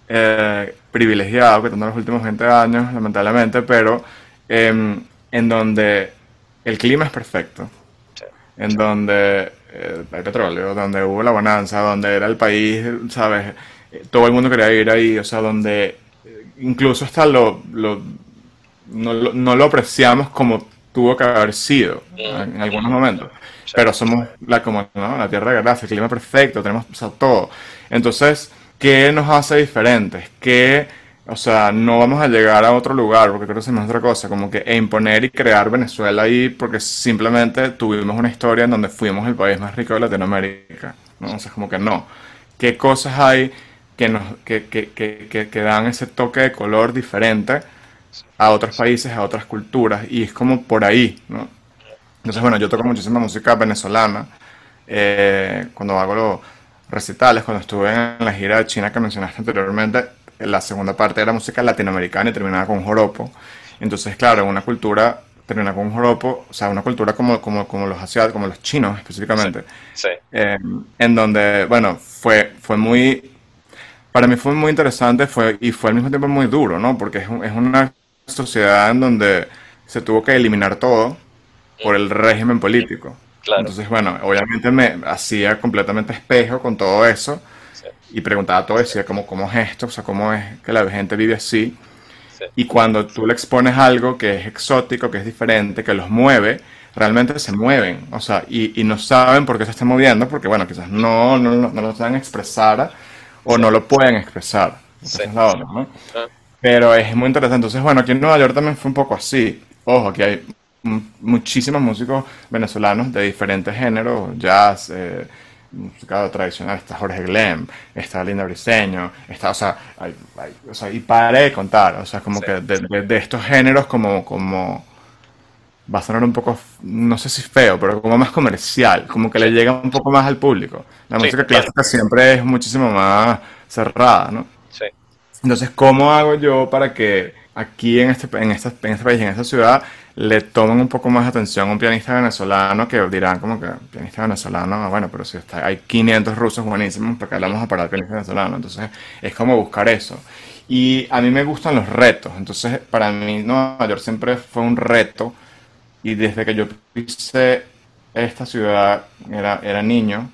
eh, privilegiado, que tanto en los últimos 20 años, lamentablemente, pero em, en donde el clima es perfecto, Sí. en donde eh, hay petróleo, donde hubo la bonanza, donde era el país, ¿sabes? Eh, Todo el mundo quería ir ahí, o sea, donde eh, incluso hasta lo, lo- no, lo, no lo apreciamos como tuvo que haber sido en, en algunos momentos. Pero somos la, como, ¿no? la tierra de gracia, el clima perfecto, tenemos o sea, todo. Entonces, ¿qué nos hace diferentes? ¿Qué, o sea, no vamos a llegar a otro lugar, porque creo que es otra cosa, como que imponer y crear Venezuela ahí, porque simplemente tuvimos una historia en donde fuimos el país más rico de Latinoamérica, ¿no? O sea, como que no. ¿Qué cosas hay que, nos, que, que, que, que dan ese toque de color diferente a otros países, a otras culturas? Y es como por ahí, ¿no? Entonces, bueno, yo toco muchísima música venezolana. eh, cuando hago los recitales, cuando estuve en la gira de China que mencionaste anteriormente, la segunda parte era música latinoamericana y terminaba con joropo. Entonces, claro, una cultura termina con un joropo, o sea, una cultura como, como, como los asiáticos, como los chinos específicamente, Sí. eh, en donde, bueno, fue, fue muy, para mí fue muy interesante fue, y fue al mismo tiempo muy duro, ¿no? Porque es, un- es una sociedad en donde se tuvo que eliminar todo por el régimen político. Claro. Entonces, bueno, obviamente me hacía completamente espejo con todo eso Sí. Y preguntaba todo, decía, ¿cómo, cómo es esto? O sea, ¿cómo es que la gente vive así? Sí. Y cuando tú le expones algo que es exótico, que es diferente, que los mueve, realmente se mueven. O sea, y, y no saben por qué se están moviendo, porque, bueno, quizás no, no, no, no lo saben expresar o no lo pueden expresar. Sí. Es la onda, ¿no? Ah, Pero es muy interesante. Entonces, bueno, aquí en Nueva York también fue un poco así. Ojo, aquí hay muchísimos músicos venezolanos de diferentes géneros, jazz, eh, música tradicional. Está Jorge Glem, está Linda Briseño, está, o sea, hay- hay- o sea, y paré de contar. O sea, como Sí. que de, de- de estos géneros como, como, va a sonar un poco, no sé si feo, pero como más comercial, como que le llega un poco más al público. La Sí, música clásica siempre es muchísimo más cerrada, ¿no? Sí. Entonces, ¿cómo hago yo para que aquí en este, en esta, en este país, en esta ciudad, le tomen un poco más atención a un pianista venezolano que dirán como que pianista venezolano, ah, bueno, pero si está, hay 500 rusos buenísimos, ¿para qué le vamos a parar pianista venezolano? Entonces, es como buscar eso. Y a mí me gustan los retos, entonces para mí Nueva York siempre fue un reto y desde que yo pisé esta ciudad, era, era niño,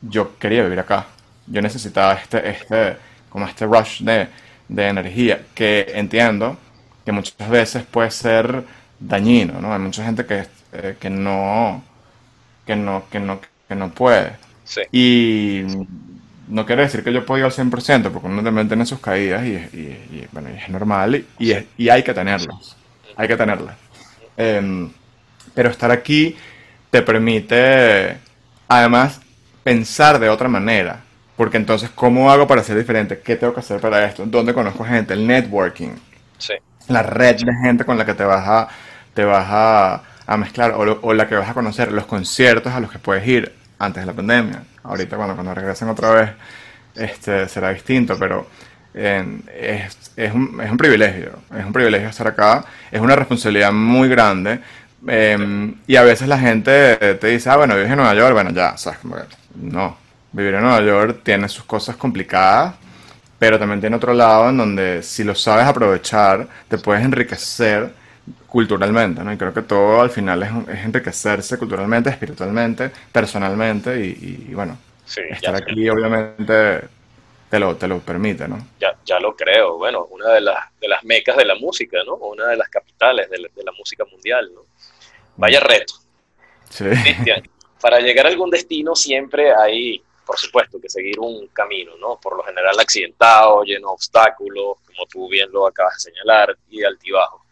yo quería vivir acá. Yo necesitaba este, este, como este rush de, de energía, que entiendo que muchas veces puede ser dañino, ¿no? Hay mucha gente que, eh, que no, que no, que no, que no puede. Sí. Y no quiere decir que yo pueda ir al 100%, porque uno también tiene sus caídas y, y- y, bueno, y es normal y, y es- y hay que tenerlas. Hay que tenerlas. Em, pero estar aquí te permite, además, pensar de otra manera. Porque entonces, ¿cómo hago para ser diferente? ¿Qué tengo que hacer para esto? ¿Dónde conozco gente? El networking. Sí. La red de gente con la que te vas a, te vas a, a mezclar o, o la que vas a conocer. Los conciertos a los que puedes ir antes de la pandemia. Ahorita cuando, cuando regresen otra vez este, será distinto, pero es, es un, es un privilegio. Es un privilegio estar acá. Es una responsabilidad muy grande. eh, y a veces la gente te dice, ah, bueno, vives en Nueva York. Bueno, ya. Como que, no. Vivir en Nueva York tiene sus cosas complicadas, pero también tiene otro lado en donde si lo sabes aprovechar, te puedes enriquecer culturalmente, ¿no? Y creo que todo al final es, es enriquecerse culturalmente, espiritualmente, personalmente y, y- bueno, Sí, estar aquí obviamente te lo, te lo permite, ¿no? ya, ya lo creo. Bueno, una de las, de las mecas de la música, ¿no? Una de las capitales de la, de la música mundial, ¿no? Vaya reto. Sí. Cristian, para llegar a algún destino siempre hay, por supuesto, que seguir un camino, ¿no? Por lo general accidentado, lleno de obstáculos, como tú bien lo acabas de señalar, y de altibajos.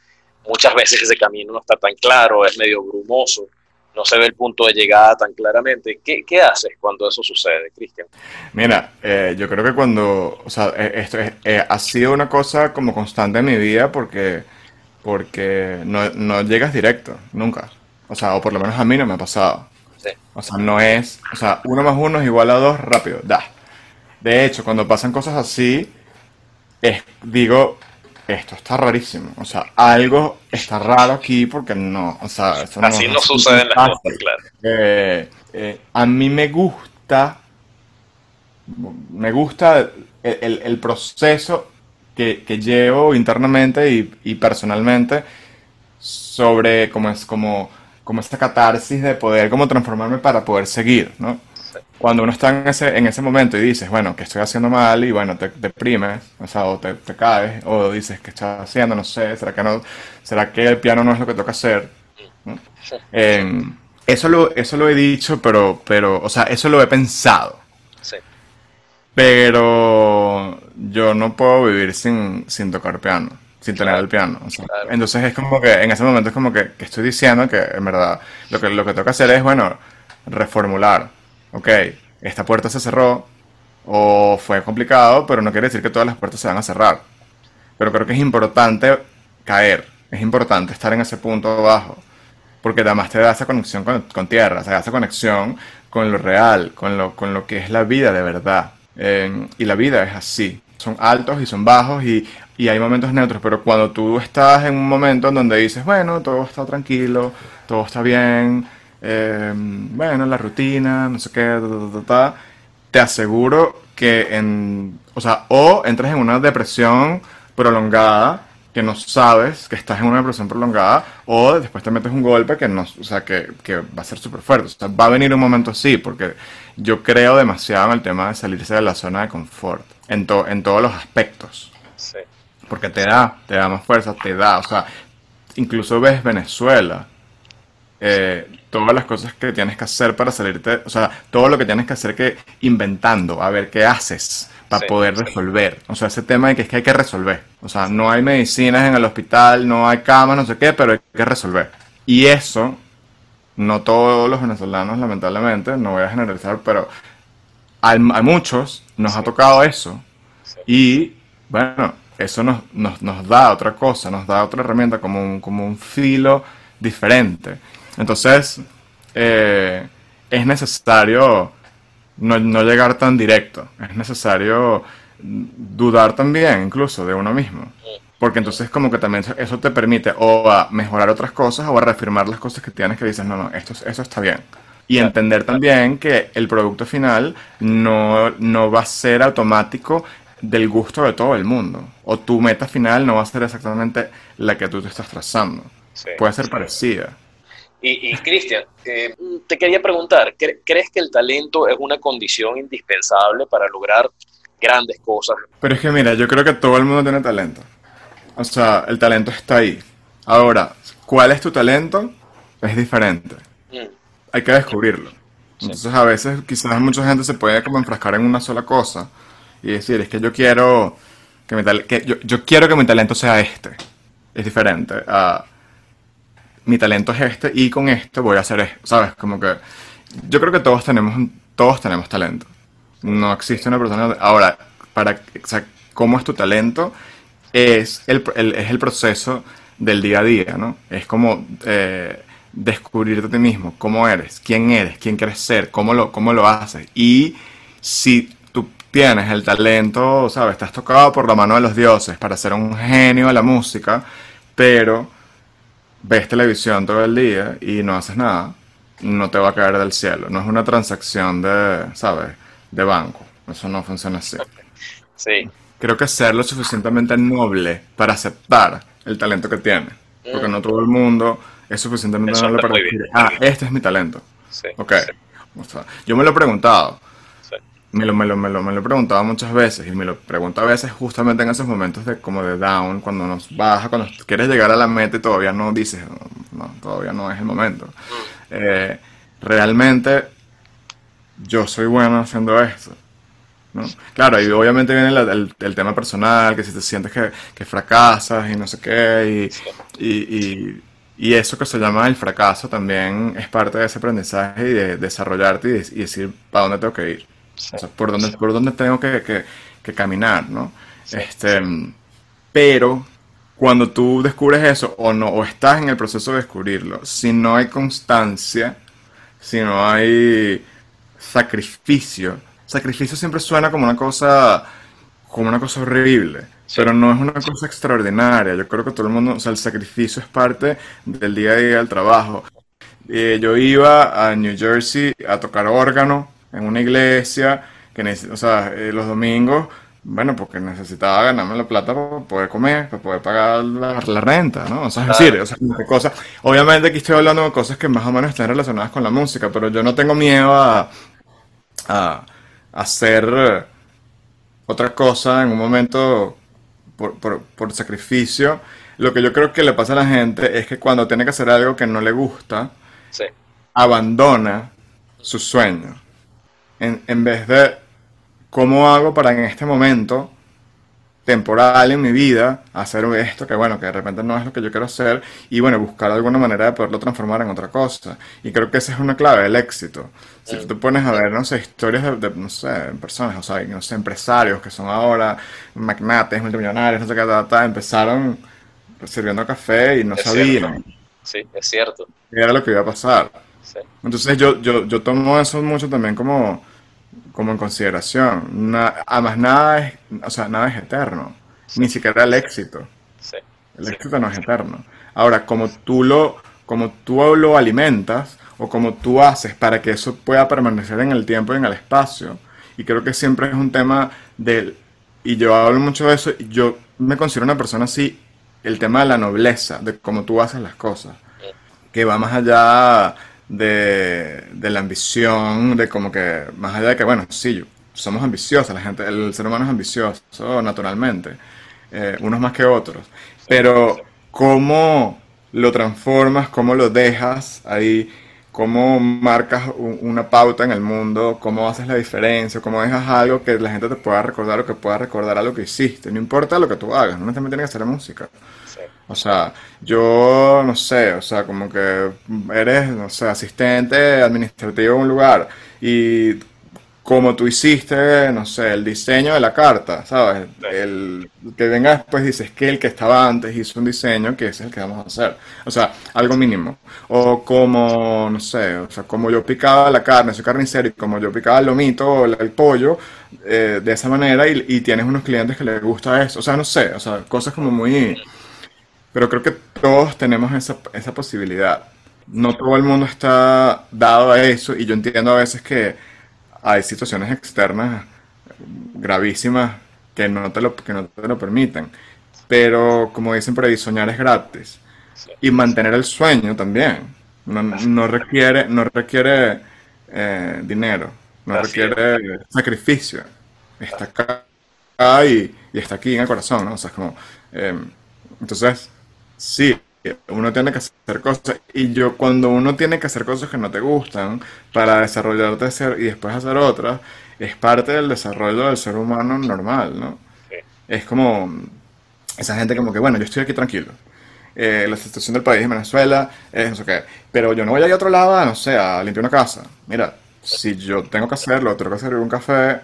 Muchas veces ese camino no está tan claro, es medio brumoso, no se ve el punto de llegada tan claramente. ¿Qué, qué haces cuando eso sucede, Cristian? Mira, eh, yo creo que cuando, o sea, eh, esto es- eh, ha sido una cosa como constante en mi vida porque, porque no, no llegas directo, nunca. O sea, o por lo menos a mí no me ha pasado. Sí, O sea, no es, o sea, uno más uno es igual a dos, rápido, da. De hecho, cuando pasan cosas así, es, digo, esto está rarísimo. O sea, algo está raro aquí porque no, o sea, eso no así es no así suceden las cosas, claro. Eh, eh, a mí me gusta, me gusta el, el- el proceso que, que llevo internamente y, y personalmente sobre cómo es como, como esta catarsis de poder como transformarme para poder seguir, ¿no? Cuando uno está en ese, en ese momento y dices, bueno, que estoy haciendo mal y bueno, te deprimes, o sea, o te, te caes, o dices, ¿qué estás haciendo? No sé, ¿será que no, será que el piano no es lo que toca hacer? ¿no? Eh, eso lo, eso lo he dicho, pero, pero, o sea, eso lo he pensado. Sí, Pero yo no puedo vivir sin, sin tocar piano, sin tener el piano. o sea, claro. entonces es como que en ese momento es como que, que estoy diciendo que en verdad lo que, lo que que hacer es, bueno, reformular. Ok, esta puerta se cerró o fue complicado, pero no quiere decir que todas las puertas se van a cerrar. Pero creo que es importante caer, es importante estar en ese punto bajo, porque además te da esa conexión con, con tierra, te da esa conexión con lo real, con lo, con lo que es la vida de verdad. Eh, y la vida es así, son altos y son bajos y, y hay momentos neutros, pero cuando tú estás en un momento en donde dices, bueno, todo está tranquilo, todo está bien, eh, bueno, la rutina, no sé qué, te aseguro que en, o sea, o entras en una depresión prolongada que no sabes que estás en una depresión prolongada o después te metes un golpe que no, o sea, que, que va a ser súper fuerte. Va a venir un momento así porque yo creo demasiado en el tema de salirse de la zona de confort en, to- en todos los aspectos. Porque te da, te da más fuerza, te da, o sea, incluso ves Venezuela, eh, todas las cosas que tienes que hacer para salirte, o sea, todo lo que tienes que hacer que inventando, a ver qué haces para Sí, poder sí. resolver. O sea, ese tema de que es que hay que resolver. O sea, no hay medicinas en el hospital, no hay camas, no sé qué, pero hay que resolver. Y eso, no todos los venezolanos, lamentablemente, no voy a generalizar, pero a, a muchos nos ha tocado eso. Y bueno, eso nos, nos, nos da otra cosa, nos da otra herramienta, como un, como un filo diferente. Entonces, eh, es necesario no, no llegar tan directo, es necesario dudar también incluso de uno mismo. Porque entonces como que también eso- te permite o a mejorar otras cosas o a reafirmar las cosas que tienes que dices, no, no, esto, es- eso está bien. Y entender también que el producto final no, no va a ser automático del gusto de todo el mundo. O tu meta final no va a ser exactamente la que tú te estás trazando. Sí. Puede ser parecida. Y, y Cristian, eh, te quería preguntar, ¿cre- ¿crees que el talento es una condición indispensable para lograr grandes cosas? Pero es que mira, yo creo que todo el mundo tiene talento. O sea, el talento está ahí. Ahora, ¿cuál es tu talento? Es diferente. Mm, Hay que descubrirlo. Entonces a veces quizás mucha gente se puede como enfrascar en una sola cosa y decir, es que yo quiero que mi que yo, yo quiero que mi talento sea este. Es diferente a mi talento es este y con esto voy a hacer esto, ¿sabes? Como que yo creo que todos tenemos todos tenemos talento. No existe una persona... Ahora, para, o ¿cómo es tu talento? Es el, es el proceso del día a día, ¿no? Es como eh, descubrirte a ti mismo, cómo eres, quién eres, quién quieres ser, cómo lo, cómo lo haces. Y si tienes el talento, ¿sabes? Estás tocado por la mano de los dioses para ser un genio de la música, pero ves televisión todo el día y no haces nada, no te va a caer del cielo. No es una transacción de, ¿sabes? De banco. Eso no funciona así. Sí. Creo que ser lo suficientemente noble para aceptar el talento que tiene. Porque no todo el mundo es suficientemente Eso noble para decir, ah, este es mi talento. Sí. Ok. O sea, yo me lo he preguntado. Me lo, me, lo, me, lo, me lo he preguntado muchas veces y me lo pregunto a veces justamente en esos momentos de como de down, cuando nos baja, cuando quieres llegar a la meta y todavía no dices, no, no, todavía no es el momento. Eh, realmente yo soy bueno haciendo esto. ¿no? Claro, y obviamente viene el, el tema personal, que si te sientes que, que fracasas y no sé qué, y, y, y- y eso que se llama el fracaso también es parte de ese aprendizaje y de desarrollarte y, de- y decir para dónde tengo que ir, o sea, por dónde, por dónde tengo que, que- que caminar, ¿no? Este, pero cuando tú descubres eso o no, o estás en el proceso de descubrirlo, si no hay constancia, si no hay sacrificio, sacrificio siempre suena como una cosa, como una cosa horrible, pero no es una cosa extraordinaria. Yo creo que todo el mundo, o sea, el sacrificio es parte del día a día del trabajo. Eh, yo iba a New Jersey a tocar órgano en una iglesia, que o sea, eh, los domingos, bueno, porque necesitaba ganarme la plata para poder comer, para poder pagar la, la renta, ¿no? O sea, es decir, o sea, cosas. Obviamente aquí estoy hablando de cosas que más o menos están relacionadas con la música, pero yo no tengo miedo a, a, hacer otra cosa en un momento por, por, por sacrificio. Lo que yo creo que le pasa a la gente es que cuando tiene que hacer algo que no le gusta, Sí. abandona su sueño. En, en vez de, ¿cómo hago para en este momento temporal en mi vida hacer esto que bueno, que de repente no es lo que yo quiero hacer y bueno, buscar alguna manera de poderlo transformar en otra cosa. Y creo que esa es una clave del éxito. Si tú te pones a ver, no sé, historias de, de, no sé, personas, o sea, no sé, empresarios que son ahora magnates, multimillonarios, no sé qué, ta, ta, empezaron sirviendo café y no Es sabían Sí, es cierto. era lo que iba a pasar. Sí. Entonces yo, yo, yo tomo eso mucho también como, como en consideración. Na- además, nada es, o sea, nada es eterno. Ni siquiera el éxito. Sí. El Sí. éxito no es eterno. Ahora, como tú lo, como tú lo alimentas o como tú haces para que eso pueda permanecer en el tiempo y en el espacio, y creo que siempre es un tema del, y yo hablo mucho de eso, y yo me considero una persona así, el tema de la nobleza, de cómo tú haces las cosas, que va más allá de, de la ambición, de como que, más allá de que, bueno, sí, yo- somos ambiciosos, la gente, el ser humano es ambicioso naturalmente, eh, unos más que otros, pero cómo lo transformas, cómo lo dejas ahí, cómo marcas una pauta en el mundo, cómo haces la diferencia, cómo dejas algo que la gente te pueda recordar o que pueda recordar algo que hiciste, no importa lo que tú hagas, no necesariamente tiene que ser música. O sea, yo no sé, o sea, como que eres, no sé, asistente administrativo en un lugar y como tú hiciste, no sé, el diseño de la carta, ¿sabes? El que venga después dices que el que estaba antes hizo un diseño que ese es el que vamos a hacer. O sea, algo mínimo. O como, no sé, o sea, como yo picaba la carne, soy carnicero y como yo picaba el lomito o el, el pollo, eh, de esa manera y, y tienes unos clientes que les gusta eso. O sea, no sé, o sea, cosas como muy... Pero creo que todos tenemos esa, esa posibilidad. No todo el mundo está dado a eso y yo entiendo a veces que hay situaciones externas gravísimas que no te lo, que no te lo permiten. Pero como dicen por ahí, soñar es gratis. Y mantener el sueño también. No, no requiere, no requiere eh, dinero, no Así es. requiere sacrificio. Está acá y, y está aquí en el corazón, ¿no? O sea, es como... eh, entonces, sí, uno tiene que hacer cosas. Y yo, cuando uno tiene que hacer cosas que no te gustan para desarrollarte hacer, y después hacer otras, es parte del desarrollo del ser humano normal, ¿no? Sí. Es como esa gente como que, bueno, yo estoy aquí tranquilo. Eh, la situación del país en Venezuela es no sé qué. Pero yo no voy a ir a otro lado, no sé, a limpiar una casa. Mira, si yo tengo que hacerlo, tengo que servir un café,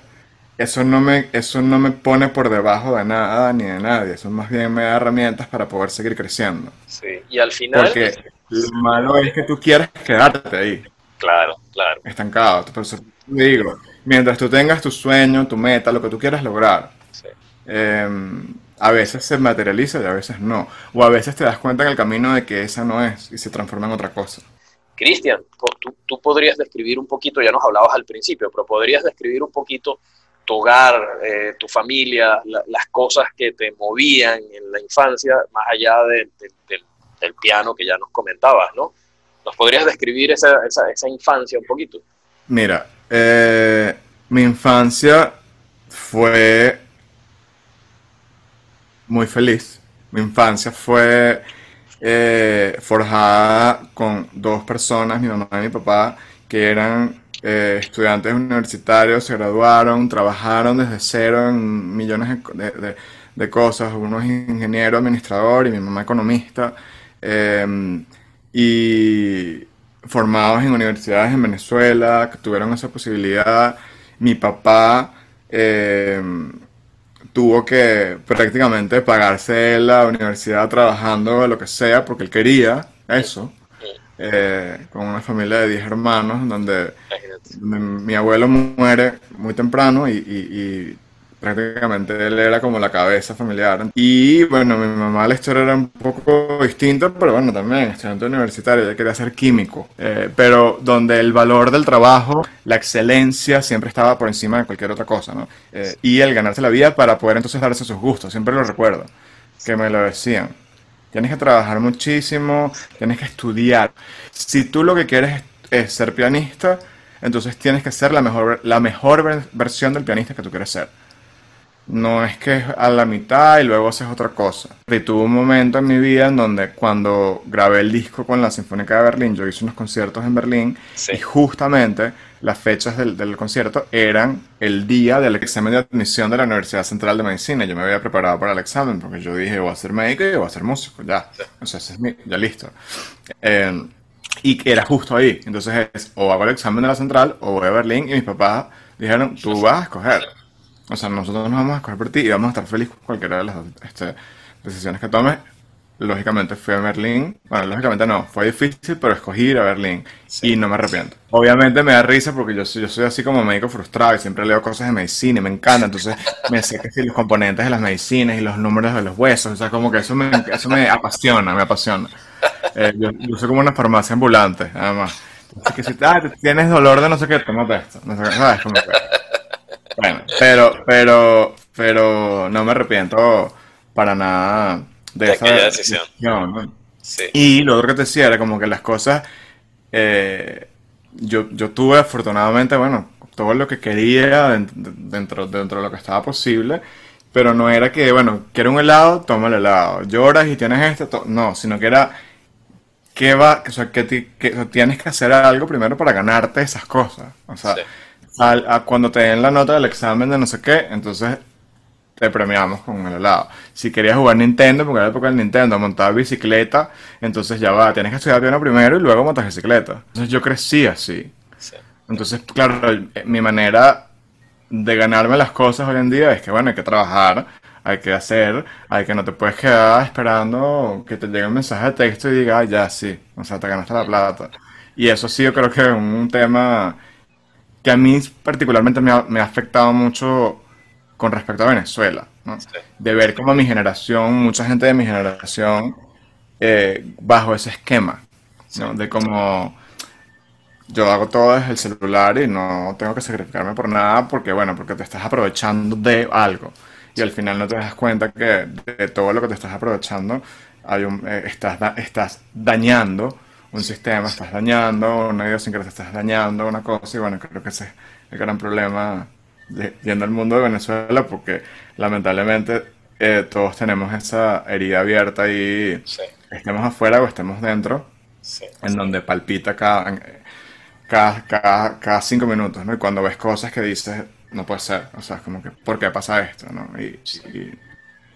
eso no me, eso no me pone por debajo de nada ni de nadie, eso más bien me da herramientas para poder seguir creciendo. Sí, y al final... Porque lo malo es que tú quieres quedarte ahí. Claro, claro. Estancado. Por eso digo, mientras tú tengas tu sueño, tu meta, lo que tú quieras lograr, em, a veces se materializa y a veces no. O a veces te das cuenta en el camino de que esa no es y se transforma en otra cosa. Cristian, tú, tú podrías describir un poquito, ya nos hablabas al principio, pero podrías describir un poquito tu hogar, eh, tu familia, las cosas que te movían en la infancia, más allá del piano que ya nos comentabas, ¿no? ¿Nos podrías describir esa, infancia un poquito? Mira, eh, mi infancia fue muy feliz. Mi infancia fue eh, forjada con dos personas, mi mamá y mi papá, que eran eh, estudiantes universitarios se graduaron, trabajaron desde cero en millones de, cosas, uno es ingeniero, administrador y mi mamá economista, em, y formados en universidades en Venezuela, que tuvieron esa posibilidad. Mi papá em, tuvo que prácticamente pagarse la universidad trabajando lo que sea, porque él quería eso. Eh, con una familia de 10 hermanos, donde, mi abuelo muere muy temprano y, prácticamente él era como la cabeza familiar. Y bueno, mi mamá la historia era un poco distinta, pero bueno, también estudiante universitario, ella quería ser químico, eh, pero donde el valor del trabajo, la excelencia siempre estaba por encima de cualquier otra cosa, ¿no? Eh, y el ganarse la vida para poder entonces darse sus gustos, siempre lo recuerdo, que me lo decían. Tienes que trabajar muchísimo, tienes que estudiar. Si tú lo que quieres es ser pianista, entonces tienes que ser la mejor, la mejor versión del pianista que tú quieres ser. No es que es a la mitad y luego haces otra cosa. Y tuve un momento en mi vida en donde cuando grabé el disco con la Sinfónica de Berlín, yo hice unos conciertos en Berlín y justamente las fechas del, del, concierto eran el día del examen de admisión de la Universidad Central de Medicina. Yo me había preparado para el examen porque yo dije, voy a ser médico y voy a ser músico, ya. O sea, ese es mi, ya listo. Eh, y era justo ahí. Entonces es, o hago el examen de la Central o voy a Berlín y mis papás dijeron, tú vas a escoger. O sea, nosotros nos vamos a escoger por ti y vamos a estar felices con cualquiera de las este, decisiones que tomes lógicamente fui a Berlín. Bueno, lógicamente no, fue difícil, pero escogí ir a Berlín y no me arrepiento. Obviamente me da risa porque yo soy, yo soy así como médico frustrado y siempre leo cosas de medicina y me encanta. Entonces me sé que si los componentes de las medicinas y los números de los huesos, o sea, como que eso me, eso me apasiona, me apasiona. Eh, yo, soy como una farmacia ambulante, además. Así que si ah, tienes dolor de no sé qué, tómate esto. No sé qué, ¿sabes? Como bueno, pero, pero, pero no me arrepiento para nada de, esa decisión. Y lo otro que te decía era como que las cosas, eh, yo, yo tuve afortunadamente, bueno, todo lo que quería dentro, dentro, de lo que estaba posible, pero no era que, bueno, quiero un helado, toma el helado, lloras y tienes esto, no, sino que era que va, o sea, que, tienes que hacer algo primero para ganarte esas cosas. O sea, cuando te den la nota del examen de no sé qué, entonces te premiamos con el helado. Si querías jugar Nintendo, porque era la época del Nintendo, montar bicicleta, entonces ya va, tienes que estudiar piano primero y luego montar bicicleta. Entonces yo crecí así. Entonces, claro, mi manera de ganarme las cosas hoy en día es que, bueno, hay que trabajar, hay que hacer, hay que no te puedes quedar esperando que te llegue un mensaje de texto y diga, ya, sí, o sea, te ganaste la plata. Y eso sí, yo creo que es un tema que a mí particularmente me ha, me ha afectado mucho con respecto a Venezuela, de ver como mi generación, mucha gente de mi generación, eh, bajo ese esquema, de como yo hago todo desde el celular y no tengo que sacrificarme por nada porque, bueno, porque te estás aprovechando de algo. Y al final no te das cuenta que de todo lo que te estás aprovechando hay un, eh, estás, estás dañando un sistema, estás dañando una idiosincrasia, estás dañando una cosa y bueno, creo que ese es el gran problema yendo al mundo de Venezuela porque lamentablemente eh, todos tenemos esa herida abierta y estemos afuera o estemos dentro, en donde palpita cada, cada, cada, cinco minutos, ¿no? Y cuando ves cosas que dices, no puede ser, o sea, es como que, ¿por qué pasa esto? ¿no? Y,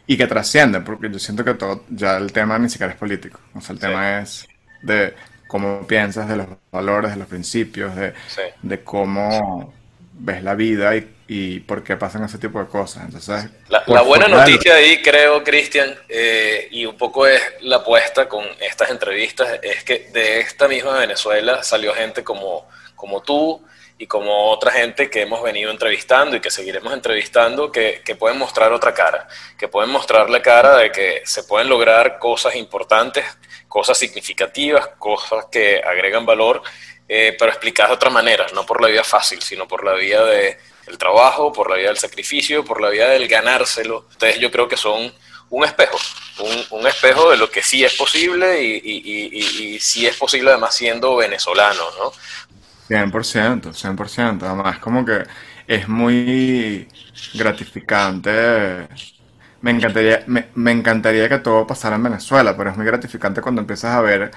y, que trasciende, porque yo siento que todo, ya el tema ni siquiera es político, o sea, el tema es de cómo piensas, de los valores, de los principios, de, de cómo ves la vida y y por qué pasan ese tipo de cosas. Entonces, la, buena noticia ahí, creo, Cristian, eh, y un poco es la apuesta con estas entrevistas, es que de esta misma Venezuela salió gente como, como tú y como otra gente que hemos venido entrevistando y que seguiremos entrevistando, que, que pueden mostrar otra cara, que pueden mostrar la cara de que se pueden lograr cosas importantes, cosas significativas, cosas que agregan valor eh, pero explicadas de otra manera, no por la vía fácil, sino por la de, del trabajo, por la vía del sacrificio, por la vía del ganárselo. Ustedes yo creo que son un espejo, un, espejo de lo que sí es posible y, y, y, sí es posible además siendo venezolano, ¿no? 100%, 100%, además como que es muy gratificante. Me encantaría, me, me encantaría que todo pasara en Venezuela, pero es muy gratificante cuando empiezas a ver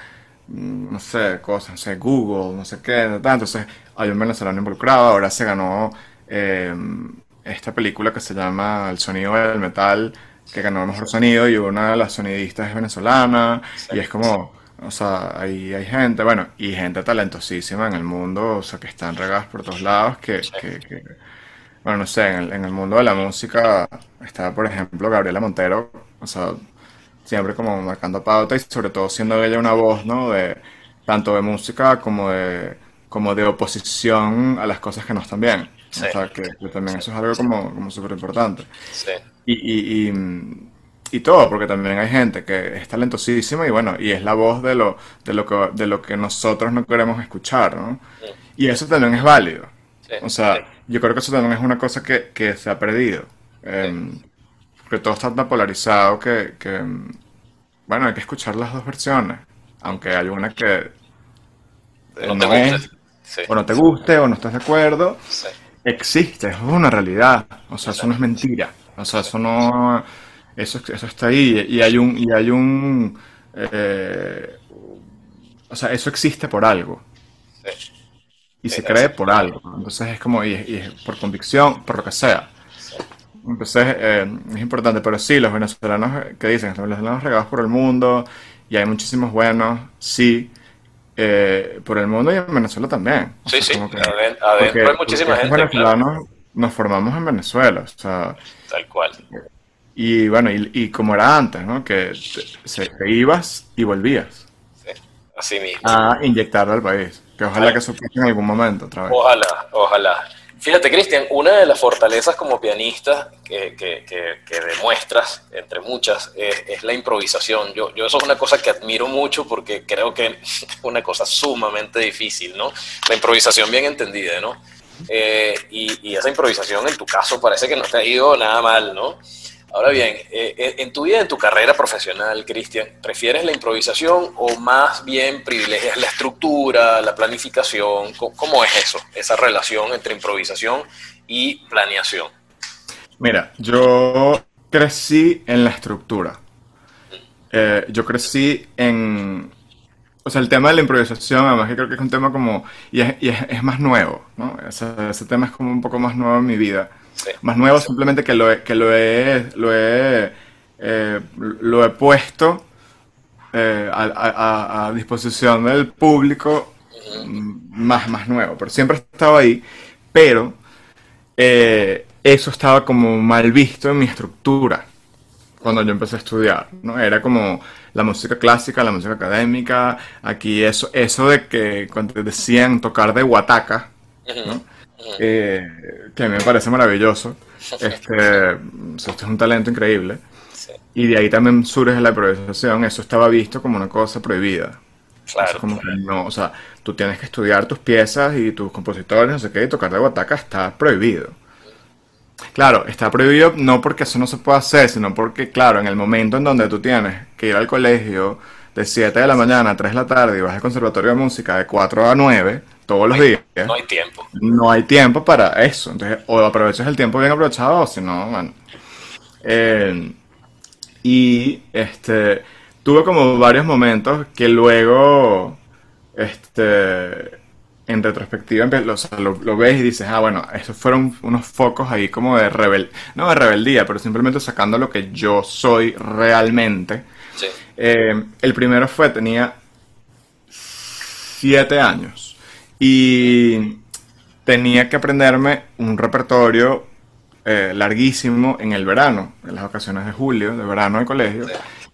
Mm, no sé, cosas, no sé, Google, no sé qué, entonces hay un venezolano involucrado, ahora se ganó eh, esta película que se llama El sonido del metal, que ganó el mejor sonido y una de las sonidistas es venezolana, y es como, o sea, hay, hay gente, bueno, y gente talentosísima en el mundo, o sea, que están regadas por todos lados, que, que, bueno, no sé, en el, en el mundo de la música está, por ejemplo, Gabriela Montero, o sea, siempre como marcando pauta y sobre todo siendo ella una voz, ¿no? De, tanto de música como de, como de oposición a las cosas que no están bien. O sea, que, también eso es algo como, como súper importante. Sí. Y, y, y, todo, porque también hay gente que es talentosísima y bueno, y es la voz de lo, de lo, que, de lo que nosotros no queremos escuchar, ¿no? Y eso también es válido. O sea, yo creo que eso también es una cosa que, que se ha perdido. Eh, porque todo está tan polarizado que, bueno, hay que escuchar las dos versiones. Aunque hay una que no, no te o no te guste, o no estás de acuerdo, existe, es una realidad. O sea, eso no es mentira. O sea, eso no. Eso, eso está ahí. Y hay un. Y hay un eh, o sea, eso existe por algo. Y se cree por algo. Entonces es como. y es por convicción, por lo que sea. Entonces eh, es importante, pero sí, los venezolanos eh, que dicen, los venezolanos regados por el mundo, y hay muchísimos buenos, sí, eh, por el mundo y en Venezuela también. sí, sí, adentro hay muchísima gente. Los venezolanos nos formamos en Venezuela, o sea. Tal cual. Y bueno, y, como era antes, ¿no? Que te, ibas y volvías. Sí, así mismo. A inyectarle al país. Que ojalá que eso en algún momento otra vez. Ojalá, ojalá. Fíjate, Cristian, una de las fortalezas como pianista que, que, demuestras, entre muchas, es, la improvisación. Yo, yo eso es una cosa que admiro mucho porque creo que es una cosa sumamente difícil, ¿no? La improvisación bien entendida, ¿no? Eh, y, y, esa improvisación en tu caso parece que no te ha ido nada mal, ¿no? Ahora bien, eh, eh, en tu vida, en tu carrera profesional, Cristian, ¿prefieres la improvisación o más bien privilegias la estructura, la planificación? ¿Cómo es eso, esa relación entre improvisación y planeación? Mira, yo crecí en la estructura. Eh, yo crecí en... O sea, el tema de la improvisación, además creo que es un tema como... Y es, más nuevo, ¿no? ese tema es como un poco más nuevo en mi vida más nuevo, simplemente que lo he, que lo he, lo he, eh, lo he puesto eh, a, disposición del público más, más nuevo. Pero siempre he estado ahí, pero eh, eso estaba como mal visto en mi estructura cuando yo empecé a estudiar, ¿no? Era como la música clásica, la música académica, aquí eso, eso de que cuando decían tocar de guataca, ¿no? Eh, que a mí me parece maravilloso. Este, este es un talento increíble. Y de ahí también surge la improvisación. Eso estaba visto como una cosa prohibida. Claro. como que no, o sea, tú tienes que estudiar tus piezas y tus compositores, no sé qué, y tocar de guataca está prohibido. Claro, está prohibido no porque eso no se pueda hacer, sino porque, claro, en el momento en donde tú tienes que ir al colegio de 7 de la mañana a 3 de la tarde y vas al conservatorio de música de 4 a 9, todos los días. No hay tiempo. No hay tiempo para eso. Entonces, o aprovechas el tiempo bien aprovechado, o si no, bueno. Eh, y este tuve como varios momentos que luego, este, en retrospectiva, lo, ves y dices, ah, bueno, esos fueron unos focos ahí como de rebel, no de rebeldía, pero simplemente sacando lo que yo soy realmente. Eh, el primero fue, tenía siete años. Y tenía que aprenderme un repertorio eh, larguísimo en el verano, en las ocasiones de julio, de verano de colegio.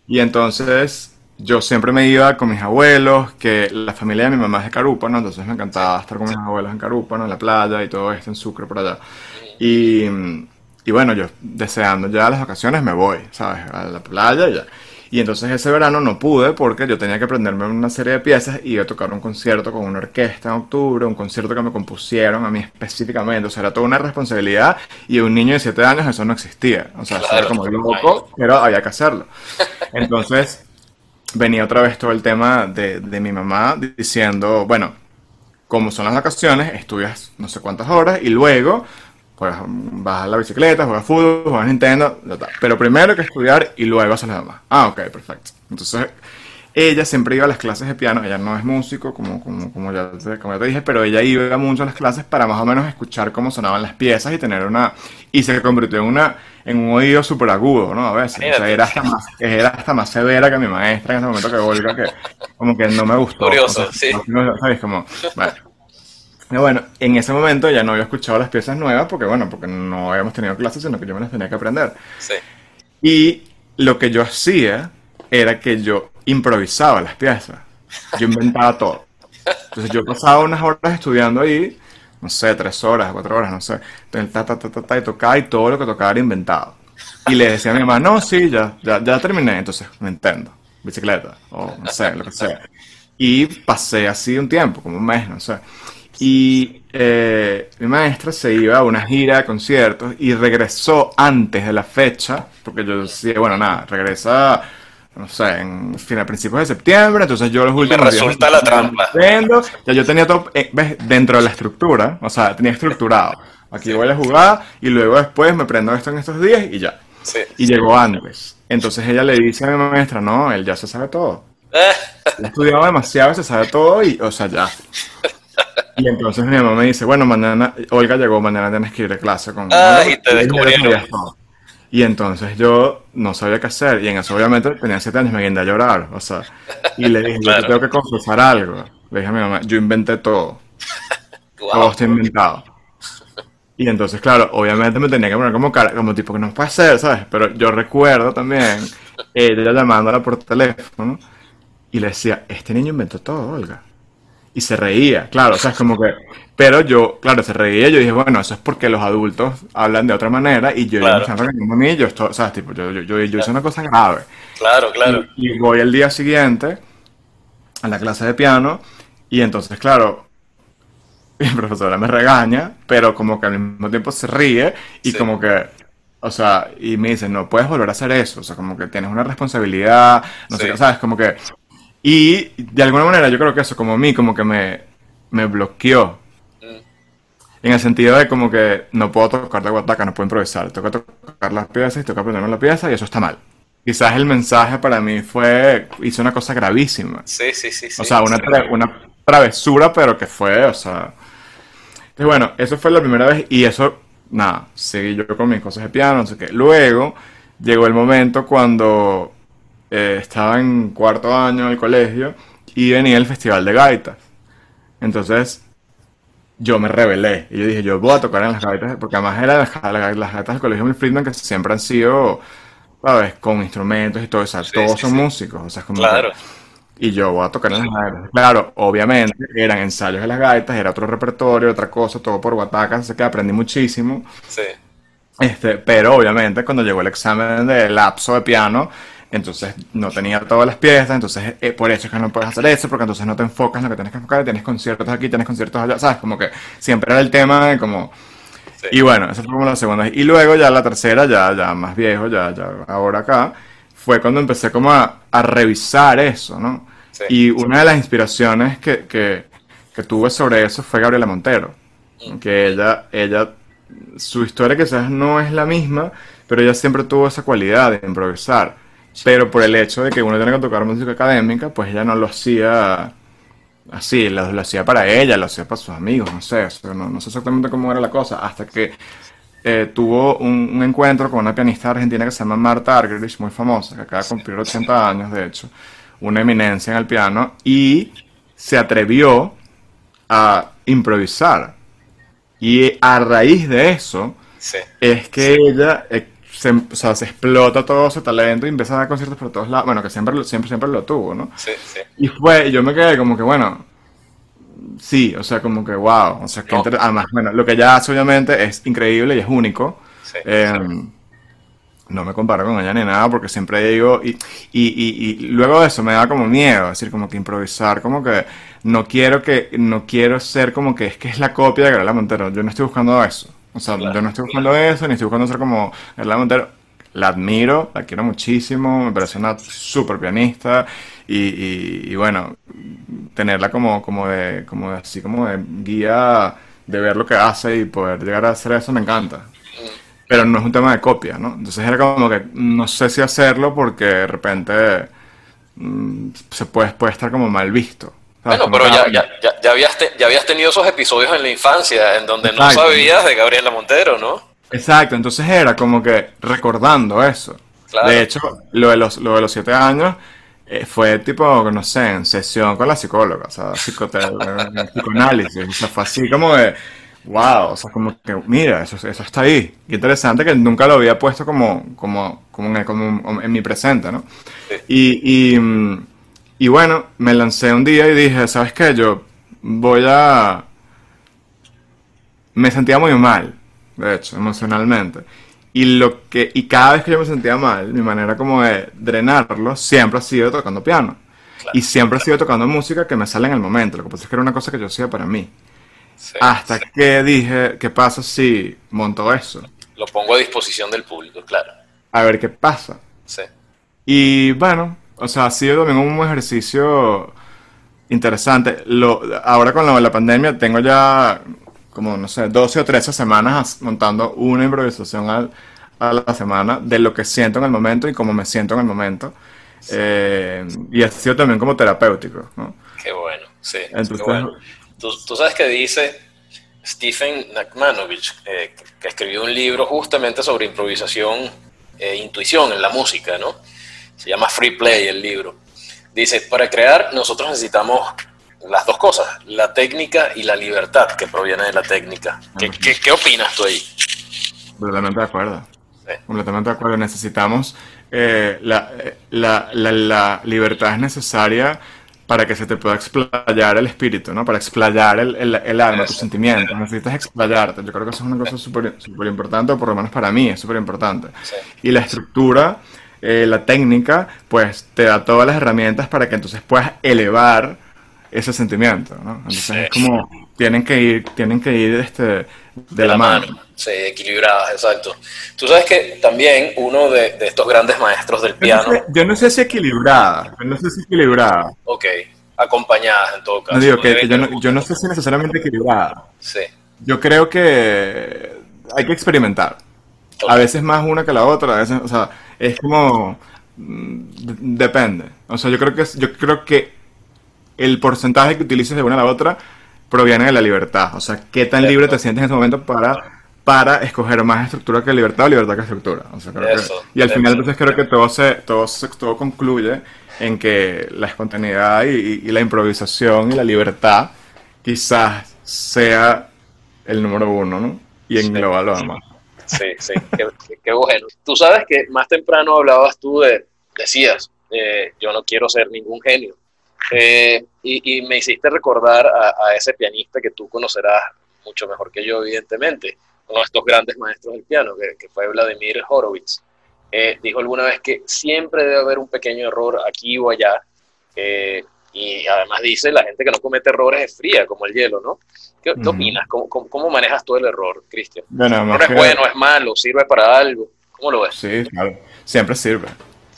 Y entonces yo siempre me iba con mis abuelos, que la familia de mi mamá es de Carúpano, entonces me encantaba estar con mis abuelos en Carúpano, en la playa y todo esto, en Sucre por allá. Y, y bueno, yo deseando ya las ocasiones me voy, ¿sabes? A la playa y ya. Y entonces ese verano no pude porque yo tenía que aprenderme una serie de piezas y iba a tocar un concierto con una orquesta en octubre, un concierto que me compusieron a mí específicamente. O sea, era toda una responsabilidad y un niño de 7 años eso no existía. O sea, era como loco, pero había que hacerlo. Entonces venía otra vez todo el tema de, de mi mamá diciendo, bueno, como son las vacaciones, estudias no sé cuántas horas y luego vas a la bicicleta, juegas fútbol, juegas Nintendo, pero primero hay que estudiar y luego hacer lo demás. Ah, ok, perfecto. Entonces, ella siempre iba a las clases de piano, ella no es músico, como, como, como, ya, como ya te dije, pero ella iba mucho a las clases para más o menos escuchar cómo sonaban las piezas y tener una... Y se convirtió en, una, en un oído súper agudo, ¿no? A veces. O sea, era hasta, más, era hasta más severa que mi maestra en ese momento que Olga, que como que no me gustó. Curioso, sí. ¿Sabes? Como, bueno, bueno, en ese momento ya no había escuchado las piezas nuevas porque, bueno, porque no habíamos tenido clases, sino que yo me las tenía que aprender. Sí. Y lo que yo hacía era que yo improvisaba las piezas. Yo inventaba todo. Entonces yo pasaba unas horas estudiando ahí, no sé, tres horas, cuatro horas, no sé. Entonces, ta, ta, ta, ta, ta, y tocaba y todo lo que tocaba era inventado. Y le decía a mi mamá, no, sí, ya, ya, ya terminé. Entonces, me entiendo, bicicleta, o no sé, lo que sea. Y pasé así un tiempo, como un mes, no sé. Y eh, mi maestra se iba a una gira de conciertos y regresó antes de la fecha, porque yo decía, bueno, nada, regresa, no sé, en fin, a principios de septiembre, entonces yo los últimos Me resulta la trampa. ya yo tenía todo, eh, ¿ves? Dentro de la estructura, o sea, tenía estructurado. Aquí voy a jugar y luego después me prendo esto en estos días y ya. Sí. Y llegó antes. Entonces ella le dice a mi maestra, no, él ya se sabe todo. Él ha estudiado demasiado, se sabe todo y, o sea, ya. Y entonces mi mamá me dice, bueno, mañana, Olga llegó, mañana tienes que ir a clase con... Ah, y te descubrieron. Y entonces yo no sabía qué hacer, y en eso obviamente tenía siete años, me guindé a llorar, o sea, y le dije, yo te tengo que confesar algo. Le dije a mi mamá, yo inventé todo. Todo está inventado. Y entonces, claro, obviamente me tenía que poner como cara, como tipo que no puede ser, ¿sabes? Pero yo recuerdo también ella llamándola por teléfono y le decía, este niño inventó todo, Olga y se reía, claro, o sea, es como que, pero yo, claro, se reía, yo dije, bueno, eso es porque los adultos hablan de otra manera y yo claro. me están a mí, yo estoy, o sea, tipo, yo, yo, yo, yo hice una cosa grave. Claro, claro. Y, y, voy el día siguiente a la clase de piano y entonces, claro, mi profesora me regaña, pero como que al mismo tiempo se ríe y sí. como que, o sea, y me dice, no puedes volver a hacer eso, o sea, como que tienes una responsabilidad, no sí. sé, ¿sabes? Como que y de alguna manera yo creo que eso como a mí como que me, me bloqueó. Mm. En el sentido de como que no puedo tocar de guataca, no puedo improvisar. Tengo que tocar las piezas y tengo que aprenderme la pieza y eso está mal. Quizás el mensaje para mí fue, hice una cosa gravísima. Sí, sí, sí. sí o sea, una, tra una travesura, pero que fue, o sea... Entonces, bueno, eso fue la primera vez y eso, nada, seguí yo con mis cosas de piano, no sé qué. Luego llegó el momento cuando eh, estaba en cuarto año del colegio y venía el festival de gaitas. Entonces yo me rebelé y yo dije, yo voy a tocar en las gaitas, porque además eran las, las, las gaitas del colegio Mil Friedman que siempre han sido, ¿sabes? Con instrumentos y todo eso, sí, todos sí, son sí. músicos, o sea, es como... Claro. Que, y yo voy a tocar en las gaitas. Claro, obviamente eran ensayos de las gaitas, era otro repertorio, otra cosa, todo por guatacas, así que aprendí muchísimo. Sí. Este, pero obviamente cuando llegó el examen de lapso de piano, entonces no tenía todas las piezas, entonces eh, por eso es que no puedes hacer eso, porque entonces no te enfocas en lo que tienes que enfocar, tienes conciertos aquí, tienes conciertos allá, ¿sabes? Como que siempre era el tema de como... Sí. Y bueno, esa fue como la segunda. Y luego ya la tercera, ya, ya más viejo, ya, ya ahora acá, fue cuando empecé como a, a revisar eso, ¿no? Sí. Y una de las inspiraciones que, que, que, tuve sobre eso fue Gabriela Montero, mm. que ella, ella, su historia quizás no es la misma, pero ella siempre tuvo esa cualidad de improvisar pero por el hecho de que uno tiene que tocar música académica, pues ella no lo hacía así, lo, lo hacía para ella, lo hacía para sus amigos, no sé, o sea, no, no, sé exactamente cómo era la cosa, hasta que eh, tuvo un, un, encuentro con una pianista argentina que se llama Marta Argerich, muy famosa, que acaba de cumplir 80 años, de hecho, una eminencia en el piano, y se atrevió a improvisar. Y a raíz de eso, es que ella eh, se, o sea, se explota todo su talento y empieza a dar conciertos por todos lados. Bueno, que siempre, siempre, siempre lo tuvo, ¿no? Sí, sí. Y fue, yo me quedé como que, bueno, sí, o sea, como que, wow. O sea, que además, bueno, lo que ella hace obviamente es increíble y es único. Sí, em, no me comparo con ella ni nada porque siempre digo, y, y, y, luego de eso me da como miedo, es decir, como que improvisar, como que no quiero que, no quiero ser como que es que es la copia de Gabriela Montero, yo no estoy buscando eso, o sea, yo no estoy buscando eso, ni estoy buscando ser como Gabriela Montero, la admiro, la quiero muchísimo, me parece una súper pianista y, y, bueno, tenerla como, como de, como de, así como de guía de ver lo que hace y poder llegar a hacer eso me encanta pero no es un tema de copia, ¿no? Entonces era como que no sé si hacerlo porque de repente mm, se puede, puede estar como mal visto. Bueno, pero ya, ya, ya, habías ya habías tenido esos episodios en la infancia en donde no sabías de Gabriela Montero, ¿no? Exacto, entonces era como que recordando eso. De hecho, lo de los, lo de los siete años eh, fue tipo, no sé, en sesión con la psicóloga, o sea, psicoanálisis, o sea, fue así como de wow, o sea, como que, mira, eso, eso está ahí. Qué interesante que nunca lo había puesto como, como, como, en, en mi presente, ¿no? Y, y, bueno, me lancé un día y dije, ¿sabes qué? Yo voy a... Me sentía muy mal, de hecho, emocionalmente. Y, lo que, y cada vez que yo me sentía mal, mi manera como de drenarlo siempre ha sido tocando piano. Y siempre ha sido tocando música que me sale en el momento. Lo que pasa es que era una cosa que yo hacía para mí. Hasta que dije, ¿qué pasa si monto eso? Lo pongo a disposición del público, claro. A ver qué pasa. Sí. Y bueno, o sea, ha sido también un ejercicio interesante. Lo, ahora con la, pandemia tengo ya como, no sé, 12 o 13 semanas montando una improvisación a la semana de lo que siento en el momento y cómo me siento en el momento. Eh, y ha sido también como terapéutico, ¿no? Qué bueno, sí. Entonces, bueno. Tú, sabes que dice Stephen Nakmanovich, eh, que escribió un libro justamente sobre improvisación e intuición en la música, ¿no? Se llama Free Play el libro. Dice, para crear nosotros necesitamos las dos cosas, la técnica y la libertad que proviene de la técnica. ¿Qué, opinas tú ahí? Completamente de acuerdo. Completamente de acuerdo. Necesitamos, eh, la, la, la libertad es necesaria para que se te pueda explayar el espíritu, ¿no? Para explayar el, el, alma, tus sentimientos. Necesitas explayarte. Yo creo que eso es una cosa súper importante, o por lo menos para mí es súper importante. Y la estructura, eh, la técnica, pues te da todas las herramientas para que entonces puedas elevar ese sentimiento, ¿no? Entonces es como, tienen que ir, tienen que ir este, de, la, mano. Sí, equilibradas, exacto. Tú sabes que también uno de, estos grandes maestros del piano. Yo no sé, si equilibrada, yo no sé si equilibrada. Ok, acompañadas en todo caso. No digo que, yo, no, yo, no, sé si necesariamente equilibrada. Sí. Yo creo que hay que experimentar. A veces más una que la otra, a veces, o sea, es como mm, depende. O sea, yo creo que yo creo que el porcentaje que utilices de una a la otra proviene de la libertad. O sea, qué tan libre te sientes en ese momento para, para escoger más estructura que libertad o libertad que estructura. O sea, creo y al final entonces creo que todo se, todo todo concluye en que la espontaneidad y, la improvisación y la libertad quizás sea el número uno, ¿no? Y en global lo demás. Sí, sí, qué, bueno. Tú sabes que más temprano hablabas tú de, decías, eh, yo no quiero ser ningún genio. Eh, y, me hiciste recordar a, ese pianista que tú conocerás mucho mejor que yo, evidentemente, uno de estos grandes maestros del piano, que, fue Vladimir Horowitz. Eh, dijo alguna vez que siempre debe haber un pequeño error aquí o allá. Eh, y además dice, la gente que no comete errores es fría, como el hielo, ¿no? ¿Qué, opinas? ¿Cómo, ¿Cómo, manejas tú el error, Cristian? no es bueno, es malo, sirve para algo. ¿Cómo lo ves? Sí, claro. Siempre sirve.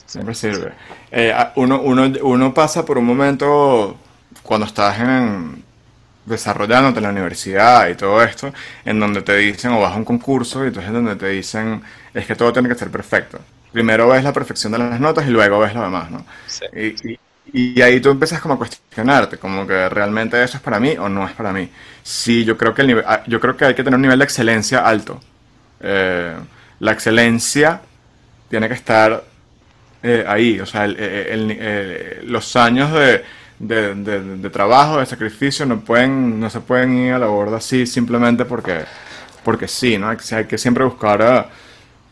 Siempre sirve. Eh, uno, uno, uno pasa por un momento cuando estás en, desarrollándote en la universidad y todo esto, en donde te dicen o vas a un concurso y entonces es donde te dicen es que todo tiene que ser perfecto. Primero ves la perfección de las notas y luego ves lo demás, ¿no? Y, y, ahí tú empiezas como a cuestionarte, como que realmente eso es para mí o no es para mí. Sí, yo creo que, el ah, yo creo que hay que tener un nivel de excelencia alto. Eh, la excelencia tiene que estar eh, ahí, o sea, los años de, de, de- trabajo, de sacrificio, no pueden, no se pueden ir a la borda así simplemente porque, porque sí, ¿no? Hay, que- hay que siempre buscar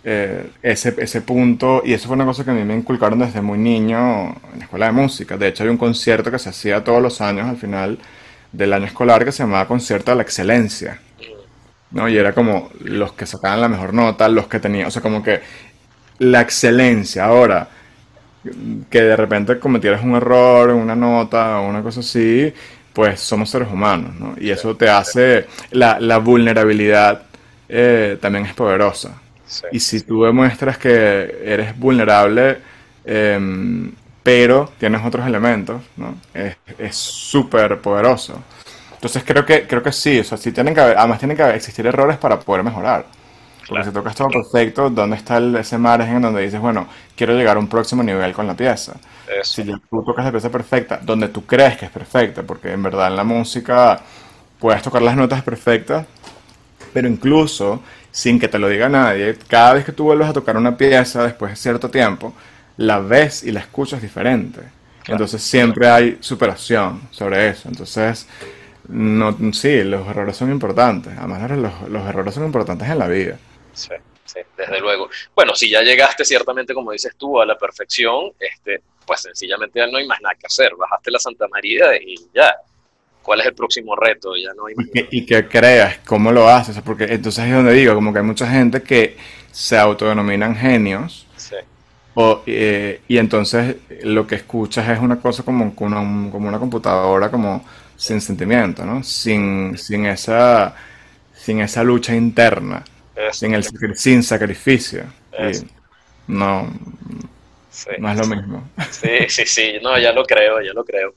eh, ese, ese punto, y eso fue una cosa que a mí me inculcaron desde muy niño en la escuela de música. De hecho, hay un concierto que se hacía todos los años al final del año escolar que se llamaba Concierto de la Excelencia. ¿no? Y era como los que sacaban la mejor nota, los que tenían, o sea, como que la excelencia. Ahora, que de repente cometieras un error en una nota o una cosa así, pues somos seres humanos, ¿no? Y eso te hace, la, la vulnerabilidad eh, también es poderosa. Sí. Y si tú demuestras que eres vulnerable, em, pero tienes otros elementos, ¿no? Es súper poderoso. Entonces creo que, creo que sí, o sea, sí tienen que haber- además tienen que existir errores para poder mejorar. Porque Claro, si tocas todo perfecto, ¿dónde está el- ese margen en donde dices, bueno, quiero llegar a un próximo nivel con la pieza? eso. Si ya tú tocas la pieza perfecta, donde tú crees que es perfecta, porque en verdad en la música puedes tocar las notas perfectas, pero incluso sin que te lo diga nadie, cada vez que tú vuelves a tocar una pieza después de cierto tiempo, la ves y la escuchas diferente. Claro. Entonces siempre hay superación sobre eso. Entonces, no, sí, los errores son importantes. Además, los, los errores son importantes en la vida. Sí, sí, desde luego. Bueno, si ya llegaste ciertamente, como dices tú, a la perfección, este, pues sencillamente ya no hay más nada que hacer. Bajaste la Santa María y ya. ¿Cuál es el próximo reto? Ya no hay Y que, y que creas cómo lo haces, porque entonces es donde digo, como que hay mucha gente que se autodenominan genios Sí, o, eh, y entonces lo que escuchas es una cosa como, como una, como una computadora como sin sentimiento, ¿no? Sin, sin esa, sin esa lucha interna, sin el sin sacrificio. No, sí, no es lo mismo. sí, sí, sí, no, ya lo creo, ya lo creo.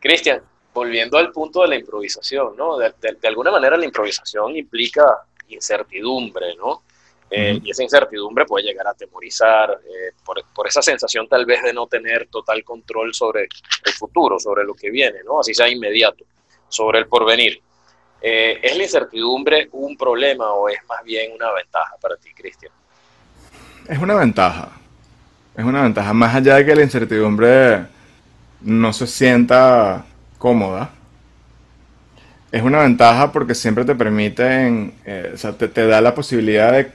Cristian, volviendo al punto de la improvisación, ¿no? De, de- de alguna manera la improvisación implica incertidumbre, ¿no? Eh, y esa incertidumbre puede llegar a atemorizar eh, por, por esa sensación tal vez de no tener total control sobre el futuro, sobre lo que viene, ¿no? Así sea inmediato, sobre el porvenir. Eh, ¿Es la incertidumbre un problema o es más bien una ventaja para ti, Cristian? Es una ventaja. Es una ventaja. Más allá de que la incertidumbre no se sienta cómoda, es una ventaja porque siempre te permiten, eh, o sea, te, te da la posibilidad de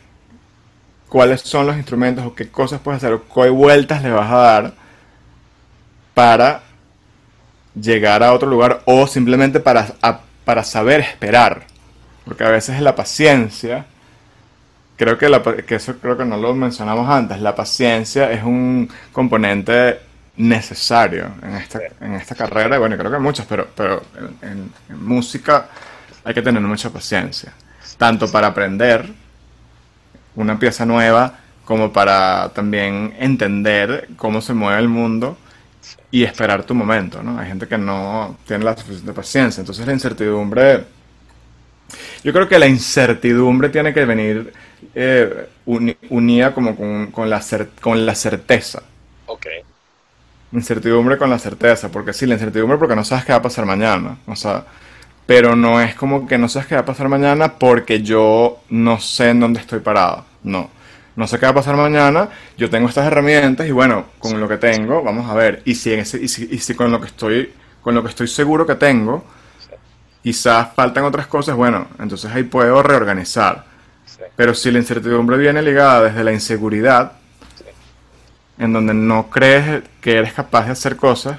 cuáles son los instrumentos o qué cosas puedes hacer o qué vueltas le vas a dar para llegar a otro lugar o simplemente para, para saber esperar. Porque a veces la paciencia Creo que, la, que eso creo que no lo mencionamos antes. La paciencia es un componente necesario en esta, en esta carrera. Bueno, creo que muchos, pero, pero en, música hay que tener mucha paciencia. Tanto para aprender una pieza nueva, como para también entender cómo se mueve el mundo y esperar tu momento, ¿no? Hay gente que no tiene la suficiente paciencia. Entonces la incertidumbre yo creo que la incertidumbre tiene que venir eh, uni- unida como con, con la cer- con la certeza. Ok, Incertidumbre con la certeza, porque sí, la incertidumbre porque no sabes qué va a pasar mañana. O sea, pero no es como que no sabes qué va a pasar mañana porque yo no sé en dónde estoy parado. No. No sé qué va a pasar mañana, yo tengo estas herramientas y bueno, con lo que tengo, vamos a ver. Y si, ese- y si, y si con lo que estoy, con lo que estoy seguro que tengo, quizás faltan otras cosas, bueno, entonces ahí puedo reorganizar. Pero si la incertidumbre viene ligada desde la inseguridad, en donde no crees que eres capaz de hacer cosas,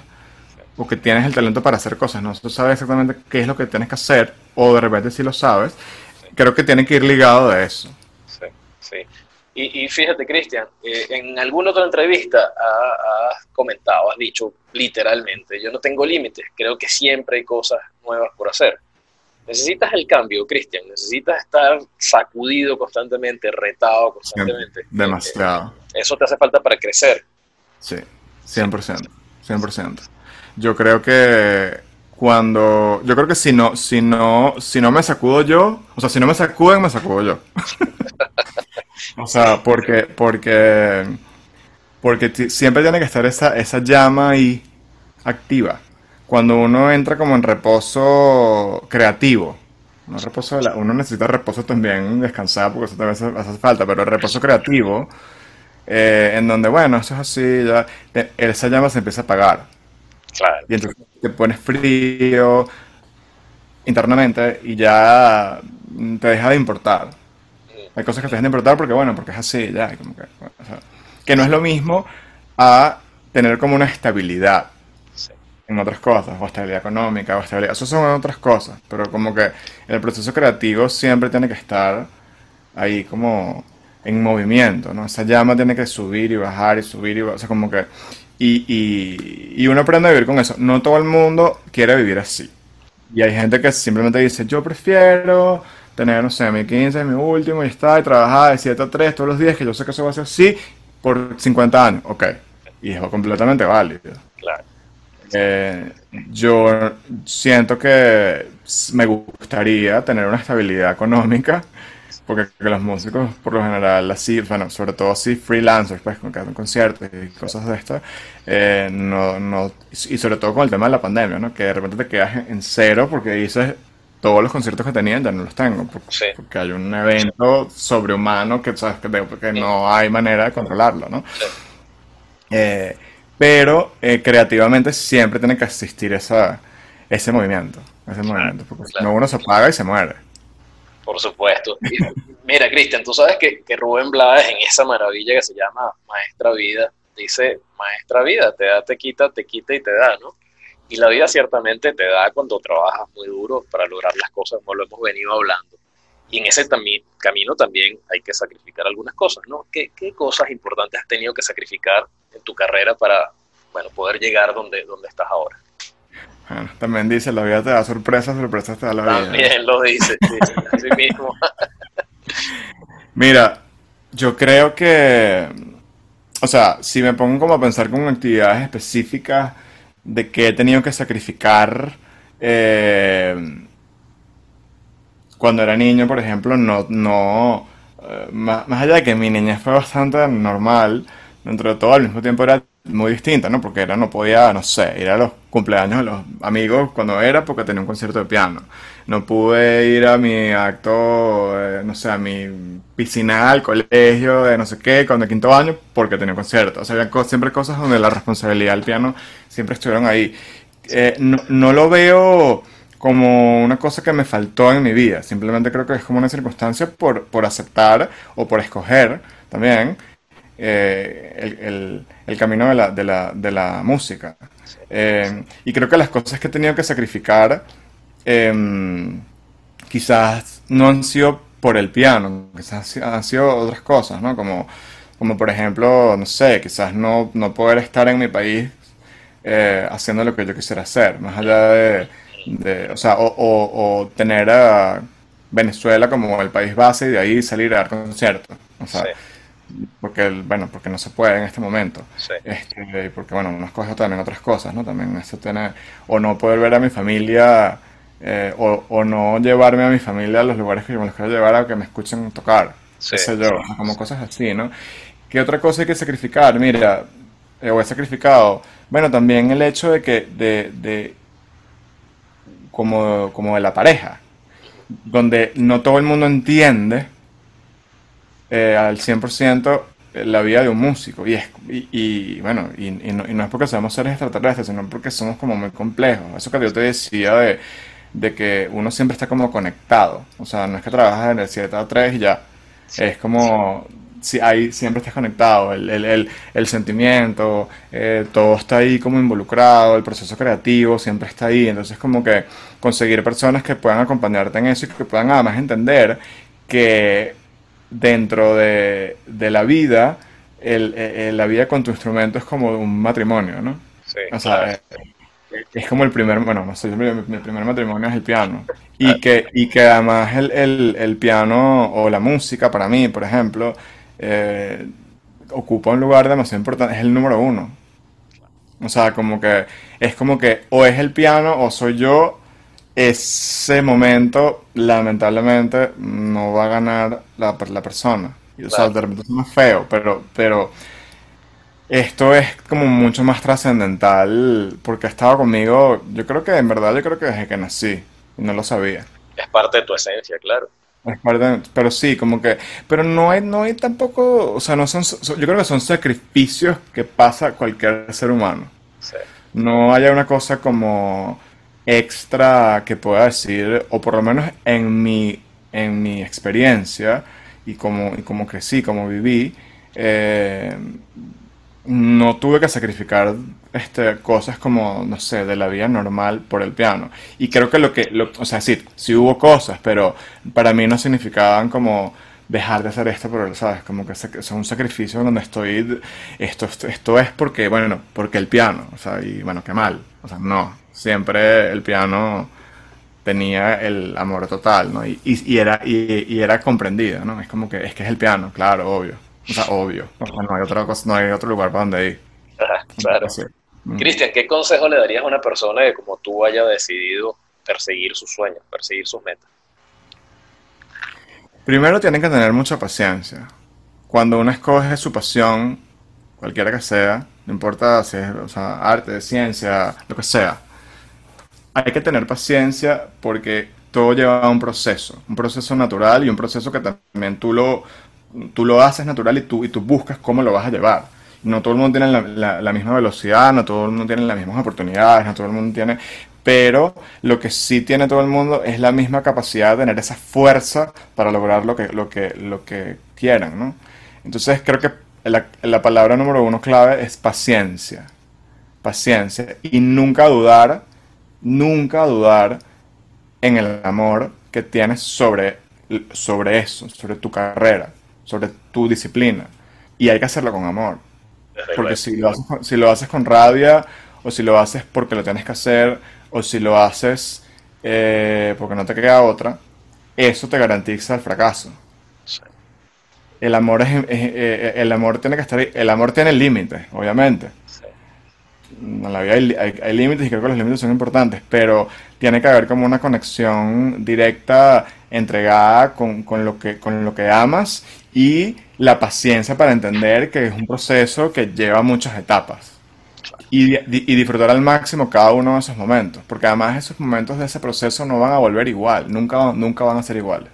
o que tienes el talento para hacer cosas, no sabes exactamente qué es lo que tienes que hacer, o de repente sí lo sabes, creo que tiene que ir ligado de eso. sí, sí. Y, y fíjate, Cristian, eh, en alguna otra entrevista ha- has comentado, has dicho literalmente, yo no tengo límites, creo que siempre hay cosas nuevas por hacer. Necesitas el cambio, Cristian, necesitas estar sacudido constantemente, retado constantemente. Demasiado. Eso te hace falta para crecer. Sí, 100%, 100%. Yo creo que cuando, yo creo que si no, si no, si no me sacudo yo, o sea, si no me sacuden, me sacudo yo. O sea, porque, porque, porque siempre tiene que estar esa, esa llama ahí activa. Cuando uno entra como en reposo creativo, no reposo uno necesita reposo también, descansar, porque eso también hace falta, pero el reposo creativo, eh, en donde, bueno, eso es así, ya, esa llama se empieza a apagar. Claro. Y entonces, te pones frío internamente y ya te deja de importar. Hay cosas que te dejan de importar porque, bueno, porque es así, ya. Como que, que no es lo mismo a tener como una estabilidad en otras cosas, o estabilidad económica, o estabilidad. Eso son otras cosas, pero como que el proceso creativo siempre tiene que estar ahí como en movimiento, ¿no? Esa llama tiene que subir y bajar y subir y bajar, o sea, como que... Y, y, y uno aprende a vivir con eso. No todo el mundo quiere vivir así. Y hay gente que simplemente dice, yo prefiero tener, no sé, mi 15, mi último y está, y trabajar de 7 a 3 todos los días, que yo sé que eso va a ser así por 50 años. Ok. Y es completamente válido. Claro. Eh, yo siento que me gustaría tener una estabilidad económica, porque los músicos, por lo general, así, bueno, sobre todo así, freelancers, pues, con que hacen conciertos y cosas de estas, eh, no, no, y sobre todo con el tema de la pandemia, ¿no? Que de repente te quedas en cero porque dices, todos los conciertos que tenían ya no los tengo, porque, hay un evento sobrehumano que, sabes, que, no hay manera de controlarlo, ¿no? Eh, pero eh, creativamente siempre tiene que existir esa, ese movimiento, ese movimiento, porque si no uno se apaga y se muere. Por supuesto. Mira, Cristian, tú sabes que, que Rubén Blades en esa maravilla que se llama Maestra Vida, dice, Maestra Vida, te da, te quita, te quita y te da, ¿no? Y la vida ciertamente te da cuando trabajas muy duro para lograr las cosas, como lo hemos venido hablando. Y en ese camino también hay que sacrificar algunas cosas, ¿no? ¿Qué, ¿Qué, cosas importantes has tenido que sacrificar en tu carrera para, bueno, poder llegar donde, donde estás ahora? Bueno, también dice, la vida te da sorpresas, sorpresas te da la vida. También lo dice, dice así mismo. Mira, yo creo que, o sea, si me pongo como a pensar con actividades específicas, de que he tenido que sacrificar eh, cuando era niño, por ejemplo, no, no, eh, más, allá de que mi niñez fue bastante normal, dentro de todo al mismo tiempo era muy distinta, ¿no? Porque era, no podía, no sé, ir a los cumpleaños de los amigos cuando era porque tenía un concierto de piano. No pude ir a mi acto, eh, no sé, a mi piscina al colegio de no sé qué, cuando quinto año, porque tenía un concierto. O sea, había siempre cosas donde la responsabilidad del piano siempre estuvieron ahí. Eh, no, no lo veo como una cosa que me faltó en mi vida. Simplemente creo que es como una circunstancia por, por aceptar o por escoger también eh, el, camino de la, de la, de la música. Eh, y creo que las cosas que he tenido que sacrificar em, quizás no han sido por el piano, quizás han sido otras cosas, ¿no? Como, por ejemplo, no sé, quizás no, no poder estar en mi país eh, haciendo lo que yo quisiera hacer, más allá de, o sea, o, o, tener a Venezuela como el país base y de ahí salir a dar conciertos. O sea, porque bueno porque no se puede en este momento. Este, porque bueno uno escoge también otras cosas no también eso tiene o no poder ver a mi familia eh, o, o, no llevarme a mi familia a los lugares que yo me los quiero llevar a que me escuchen tocar sí, sé yo como cosas así no qué otra cosa hay que sacrificar mira eh, o he sacrificado. Bueno también el hecho de que de, de como como de la pareja donde no todo el mundo entiende eh, al 100% la vida de un músico. Y, es, y, bueno, y, no, es porque seamos seres extraterrestres, sino porque somos como muy complejos. Eso que yo te decía de, de que uno siempre está como conectado. O sea, no es que trabajas en el 7 a 3 y ya. es como, si ahí siempre estás conectado, el, el, el, sentimiento, eh, todo está ahí como involucrado, el proceso creativo siempre está ahí, entonces como que conseguir personas que puedan acompañarte en eso y que puedan además entender que dentro de, la vida, el, la vida con tu instrumento es como un matrimonio, ¿no? Sí, o sea, es, como el primer, bueno, no sé, mi, primer matrimonio es el piano. Y ah. que, y que además el, piano o la música, para mí, por ejemplo, eh, ocupa un lugar demasiado importante, es el número uno. O sea, como que es como que o es el piano o soy yo ese momento lamentablemente no va a ganar la, la persona. Y, O sea, de repente es más feo, pero, pero esto es como mucho más trascendental porque ha estado conmigo, yo creo que en verdad, yo creo que desde que nací, y no lo sabía. Es parte de tu esencia, claro. Es parte pero sí, como que, pero no hay, no hay tampoco, o sea, no son, yo creo que son sacrificios que pasa cualquier ser humano. Sí. no haya una cosa como extra que pueda decir, o por lo menos en mi, en mi experiencia y como, y como crecí, como viví, eh, no tuve que sacrificar este, cosas como, no sé, de la vida normal por el piano. Y creo que lo que, o sea, sí, sí hubo cosas, pero para mí no significaban como dejar de hacer esto, pero, ¿sabes? Como que es un sacrificio donde estoy, esto, esto, es porque, bueno, porque el piano, o sea, y bueno, qué mal, o sea, no, siempre el piano tenía el amor total, ¿no? Y, y, era, y, era comprendido, ¿no? Es como que, es que es el piano, claro, obvio, o sea, obvio, no hay otra cosa, no hay otro lugar para donde ir. claro. Mm. Cristian, ¿qué consejo le darías a una persona que como tú haya decidido perseguir sus sueños, perseguir sus metas? Primero tienen que tener mucha paciencia. Cuando uno escoge su pasión, cualquiera que sea, no importa si es arte, ciencia, lo que sea, hay que tener paciencia porque todo lleva a un proceso, un proceso natural y un proceso que también tú lo, tú lo haces natural y tú, y tú buscas cómo lo vas a llevar. No todo el mundo tiene la, la misma velocidad, no todo el mundo tiene las mismas oportunidades, no todo el mundo tiene pero lo que sí tiene todo el mundo es la misma capacidad de tener esa fuerza para lograr lo que, lo que, lo que quieran, ¿no? Entonces creo que la, la palabra número uno clave es paciencia, paciencia y nunca dudar, nunca dudar en el amor que tienes sobre, sobre eso, sobre tu carrera, sobre tu disciplina. Y hay que hacerlo con amor. Porque si lo, haces, si lo haces con rabia o si lo haces porque lo tienes que hacer o si lo haces eh, porque no te queda otra, eso te garantiza el fracaso. El amor es, eh, eh, el amor tiene que estar, el amor tiene límites, obviamente. En la vida hay, límites y creo que los límites son importantes, pero tiene que haber como una conexión directa, entregada con, con, lo que, con lo que amas y la paciencia para entender que es un proceso que lleva muchas etapas y, disfrutar al máximo cada uno de esos momentos, porque además esos momentos de ese proceso no van a volver igual, nunca, nunca van a ser iguales.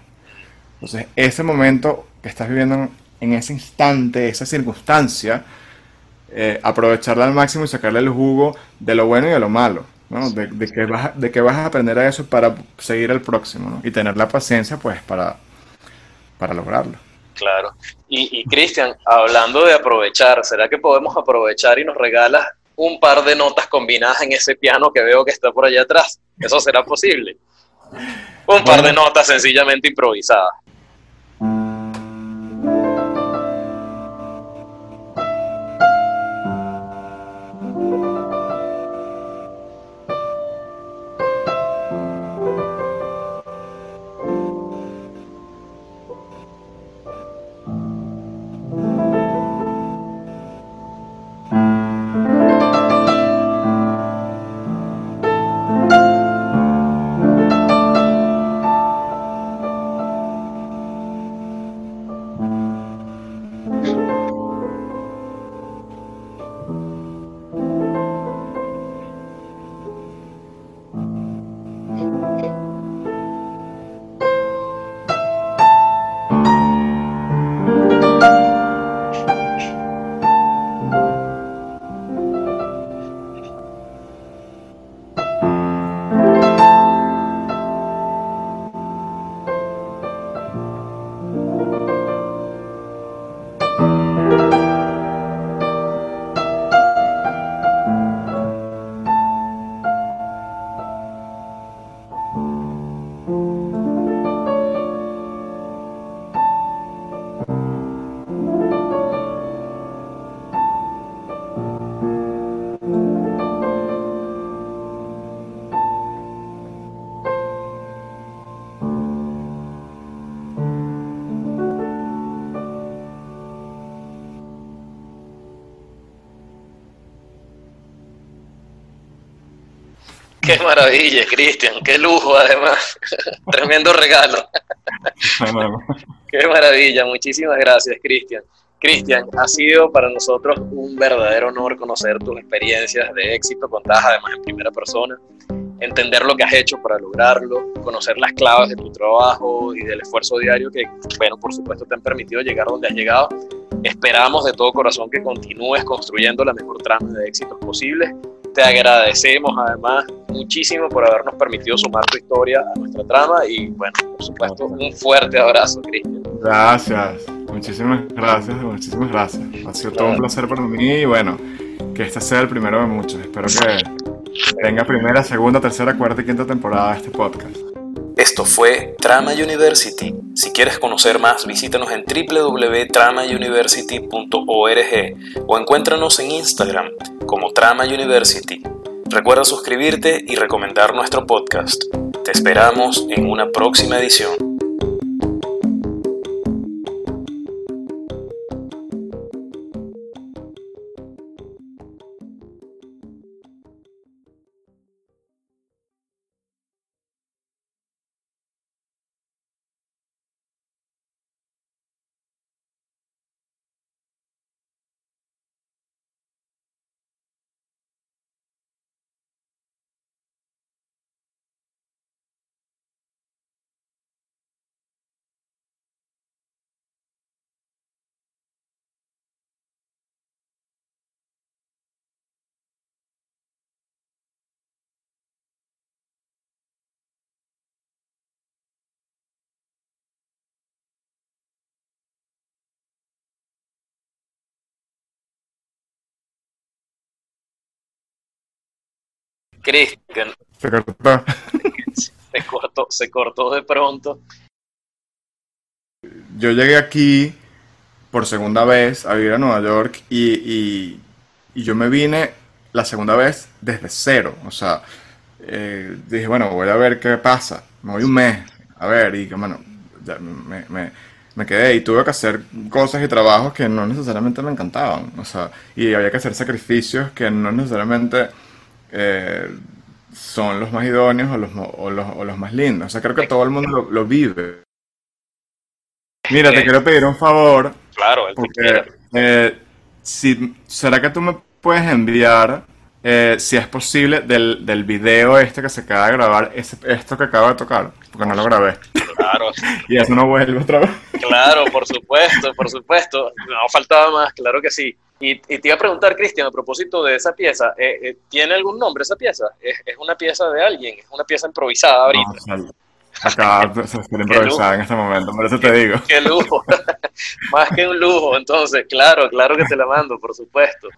Entonces, ese momento que estás viviendo en ese instante, esa circunstancia, eh, aprovecharla al máximo y sacarle el jugo de lo bueno y de lo malo, ¿no? de, que vas, de que vas a aprender a eso para seguir al próximo, ¿no? y tener la paciencia pues para, para lograrlo. Claro. Y, y Cristian, hablando de aprovechar, ¿será que podemos aprovechar y nos regalas un par de notas combinadas en ese piano que veo que está por allá atrás. ¿Eso será posible? Un par de notas sencillamente improvisadas. Qué maravilla, Cristian, qué lujo además. Tremendo regalo. qué maravilla, muchísimas gracias, Cristian. Cristian, ha sido para nosotros un verdadero honor conocer tus experiencias de éxito contadas además en primera persona, entender lo que has hecho para lograrlo, conocer las claves de tu trabajo y del esfuerzo diario que, bueno, por supuesto te han permitido llegar donde has llegado. Esperamos de todo corazón que continúes construyendo la mejor trama de éxitos posibles te agradecemos además muchísimo por habernos permitido sumar tu historia a nuestra trama y bueno, por supuesto, un fuerte abrazo, Cristian. Gracias, muchísimas gracias, muchísimas gracias. Ha sido todo un placer para mí y bueno, que este sea el primero de muchos. Espero que tenga primera, segunda, tercera, cuarta y quinta temporada de este podcast. Esto fue Trama University. Si quieres conocer más, visítanos en www.tramauniversity.org o encuéntranos en Instagram como Trama University. Recuerda suscribirte y recomendar nuestro podcast. Te esperamos en una próxima edición. Cristian. Se cortó. se cortó, se cortó de pronto. Yo llegué aquí por segunda vez a vivir a Nueva York y, yo me vine la segunda vez desde cero. O sea, eh, dije, bueno, voy a ver qué pasa. Me voy un mes, a ver, y bueno, me, me, quedé y tuve que hacer cosas y trabajos que no necesariamente me encantaban. O sea, y había que hacer sacrificios que no necesariamente eh, son los más idóneos o los, o los, o los, más lindos. O sea, creo que todo el mundo lo, vive. Mira, te quiero pedir un favor. Claro, el porque, eh, si, ¿Será que tú me puedes enviar, eh, si es posible, del, del video este que se acaba de grabar, esto que acaba de tocar? Porque no lo grabé. Claro. y eso no vuelve otra vez. claro, por supuesto, por supuesto. No faltaba más, claro que sí. Y, te iba a preguntar, Cristian, a propósito de esa pieza, eh, eh, ¿tiene algún nombre esa pieza? ¿Es, una pieza de alguien? ¿Es una pieza improvisada ahorita? No, acá se está improvisada en este momento, por eso te digo. Qué lujo, más que un lujo, entonces, claro, claro que te la mando, por supuesto.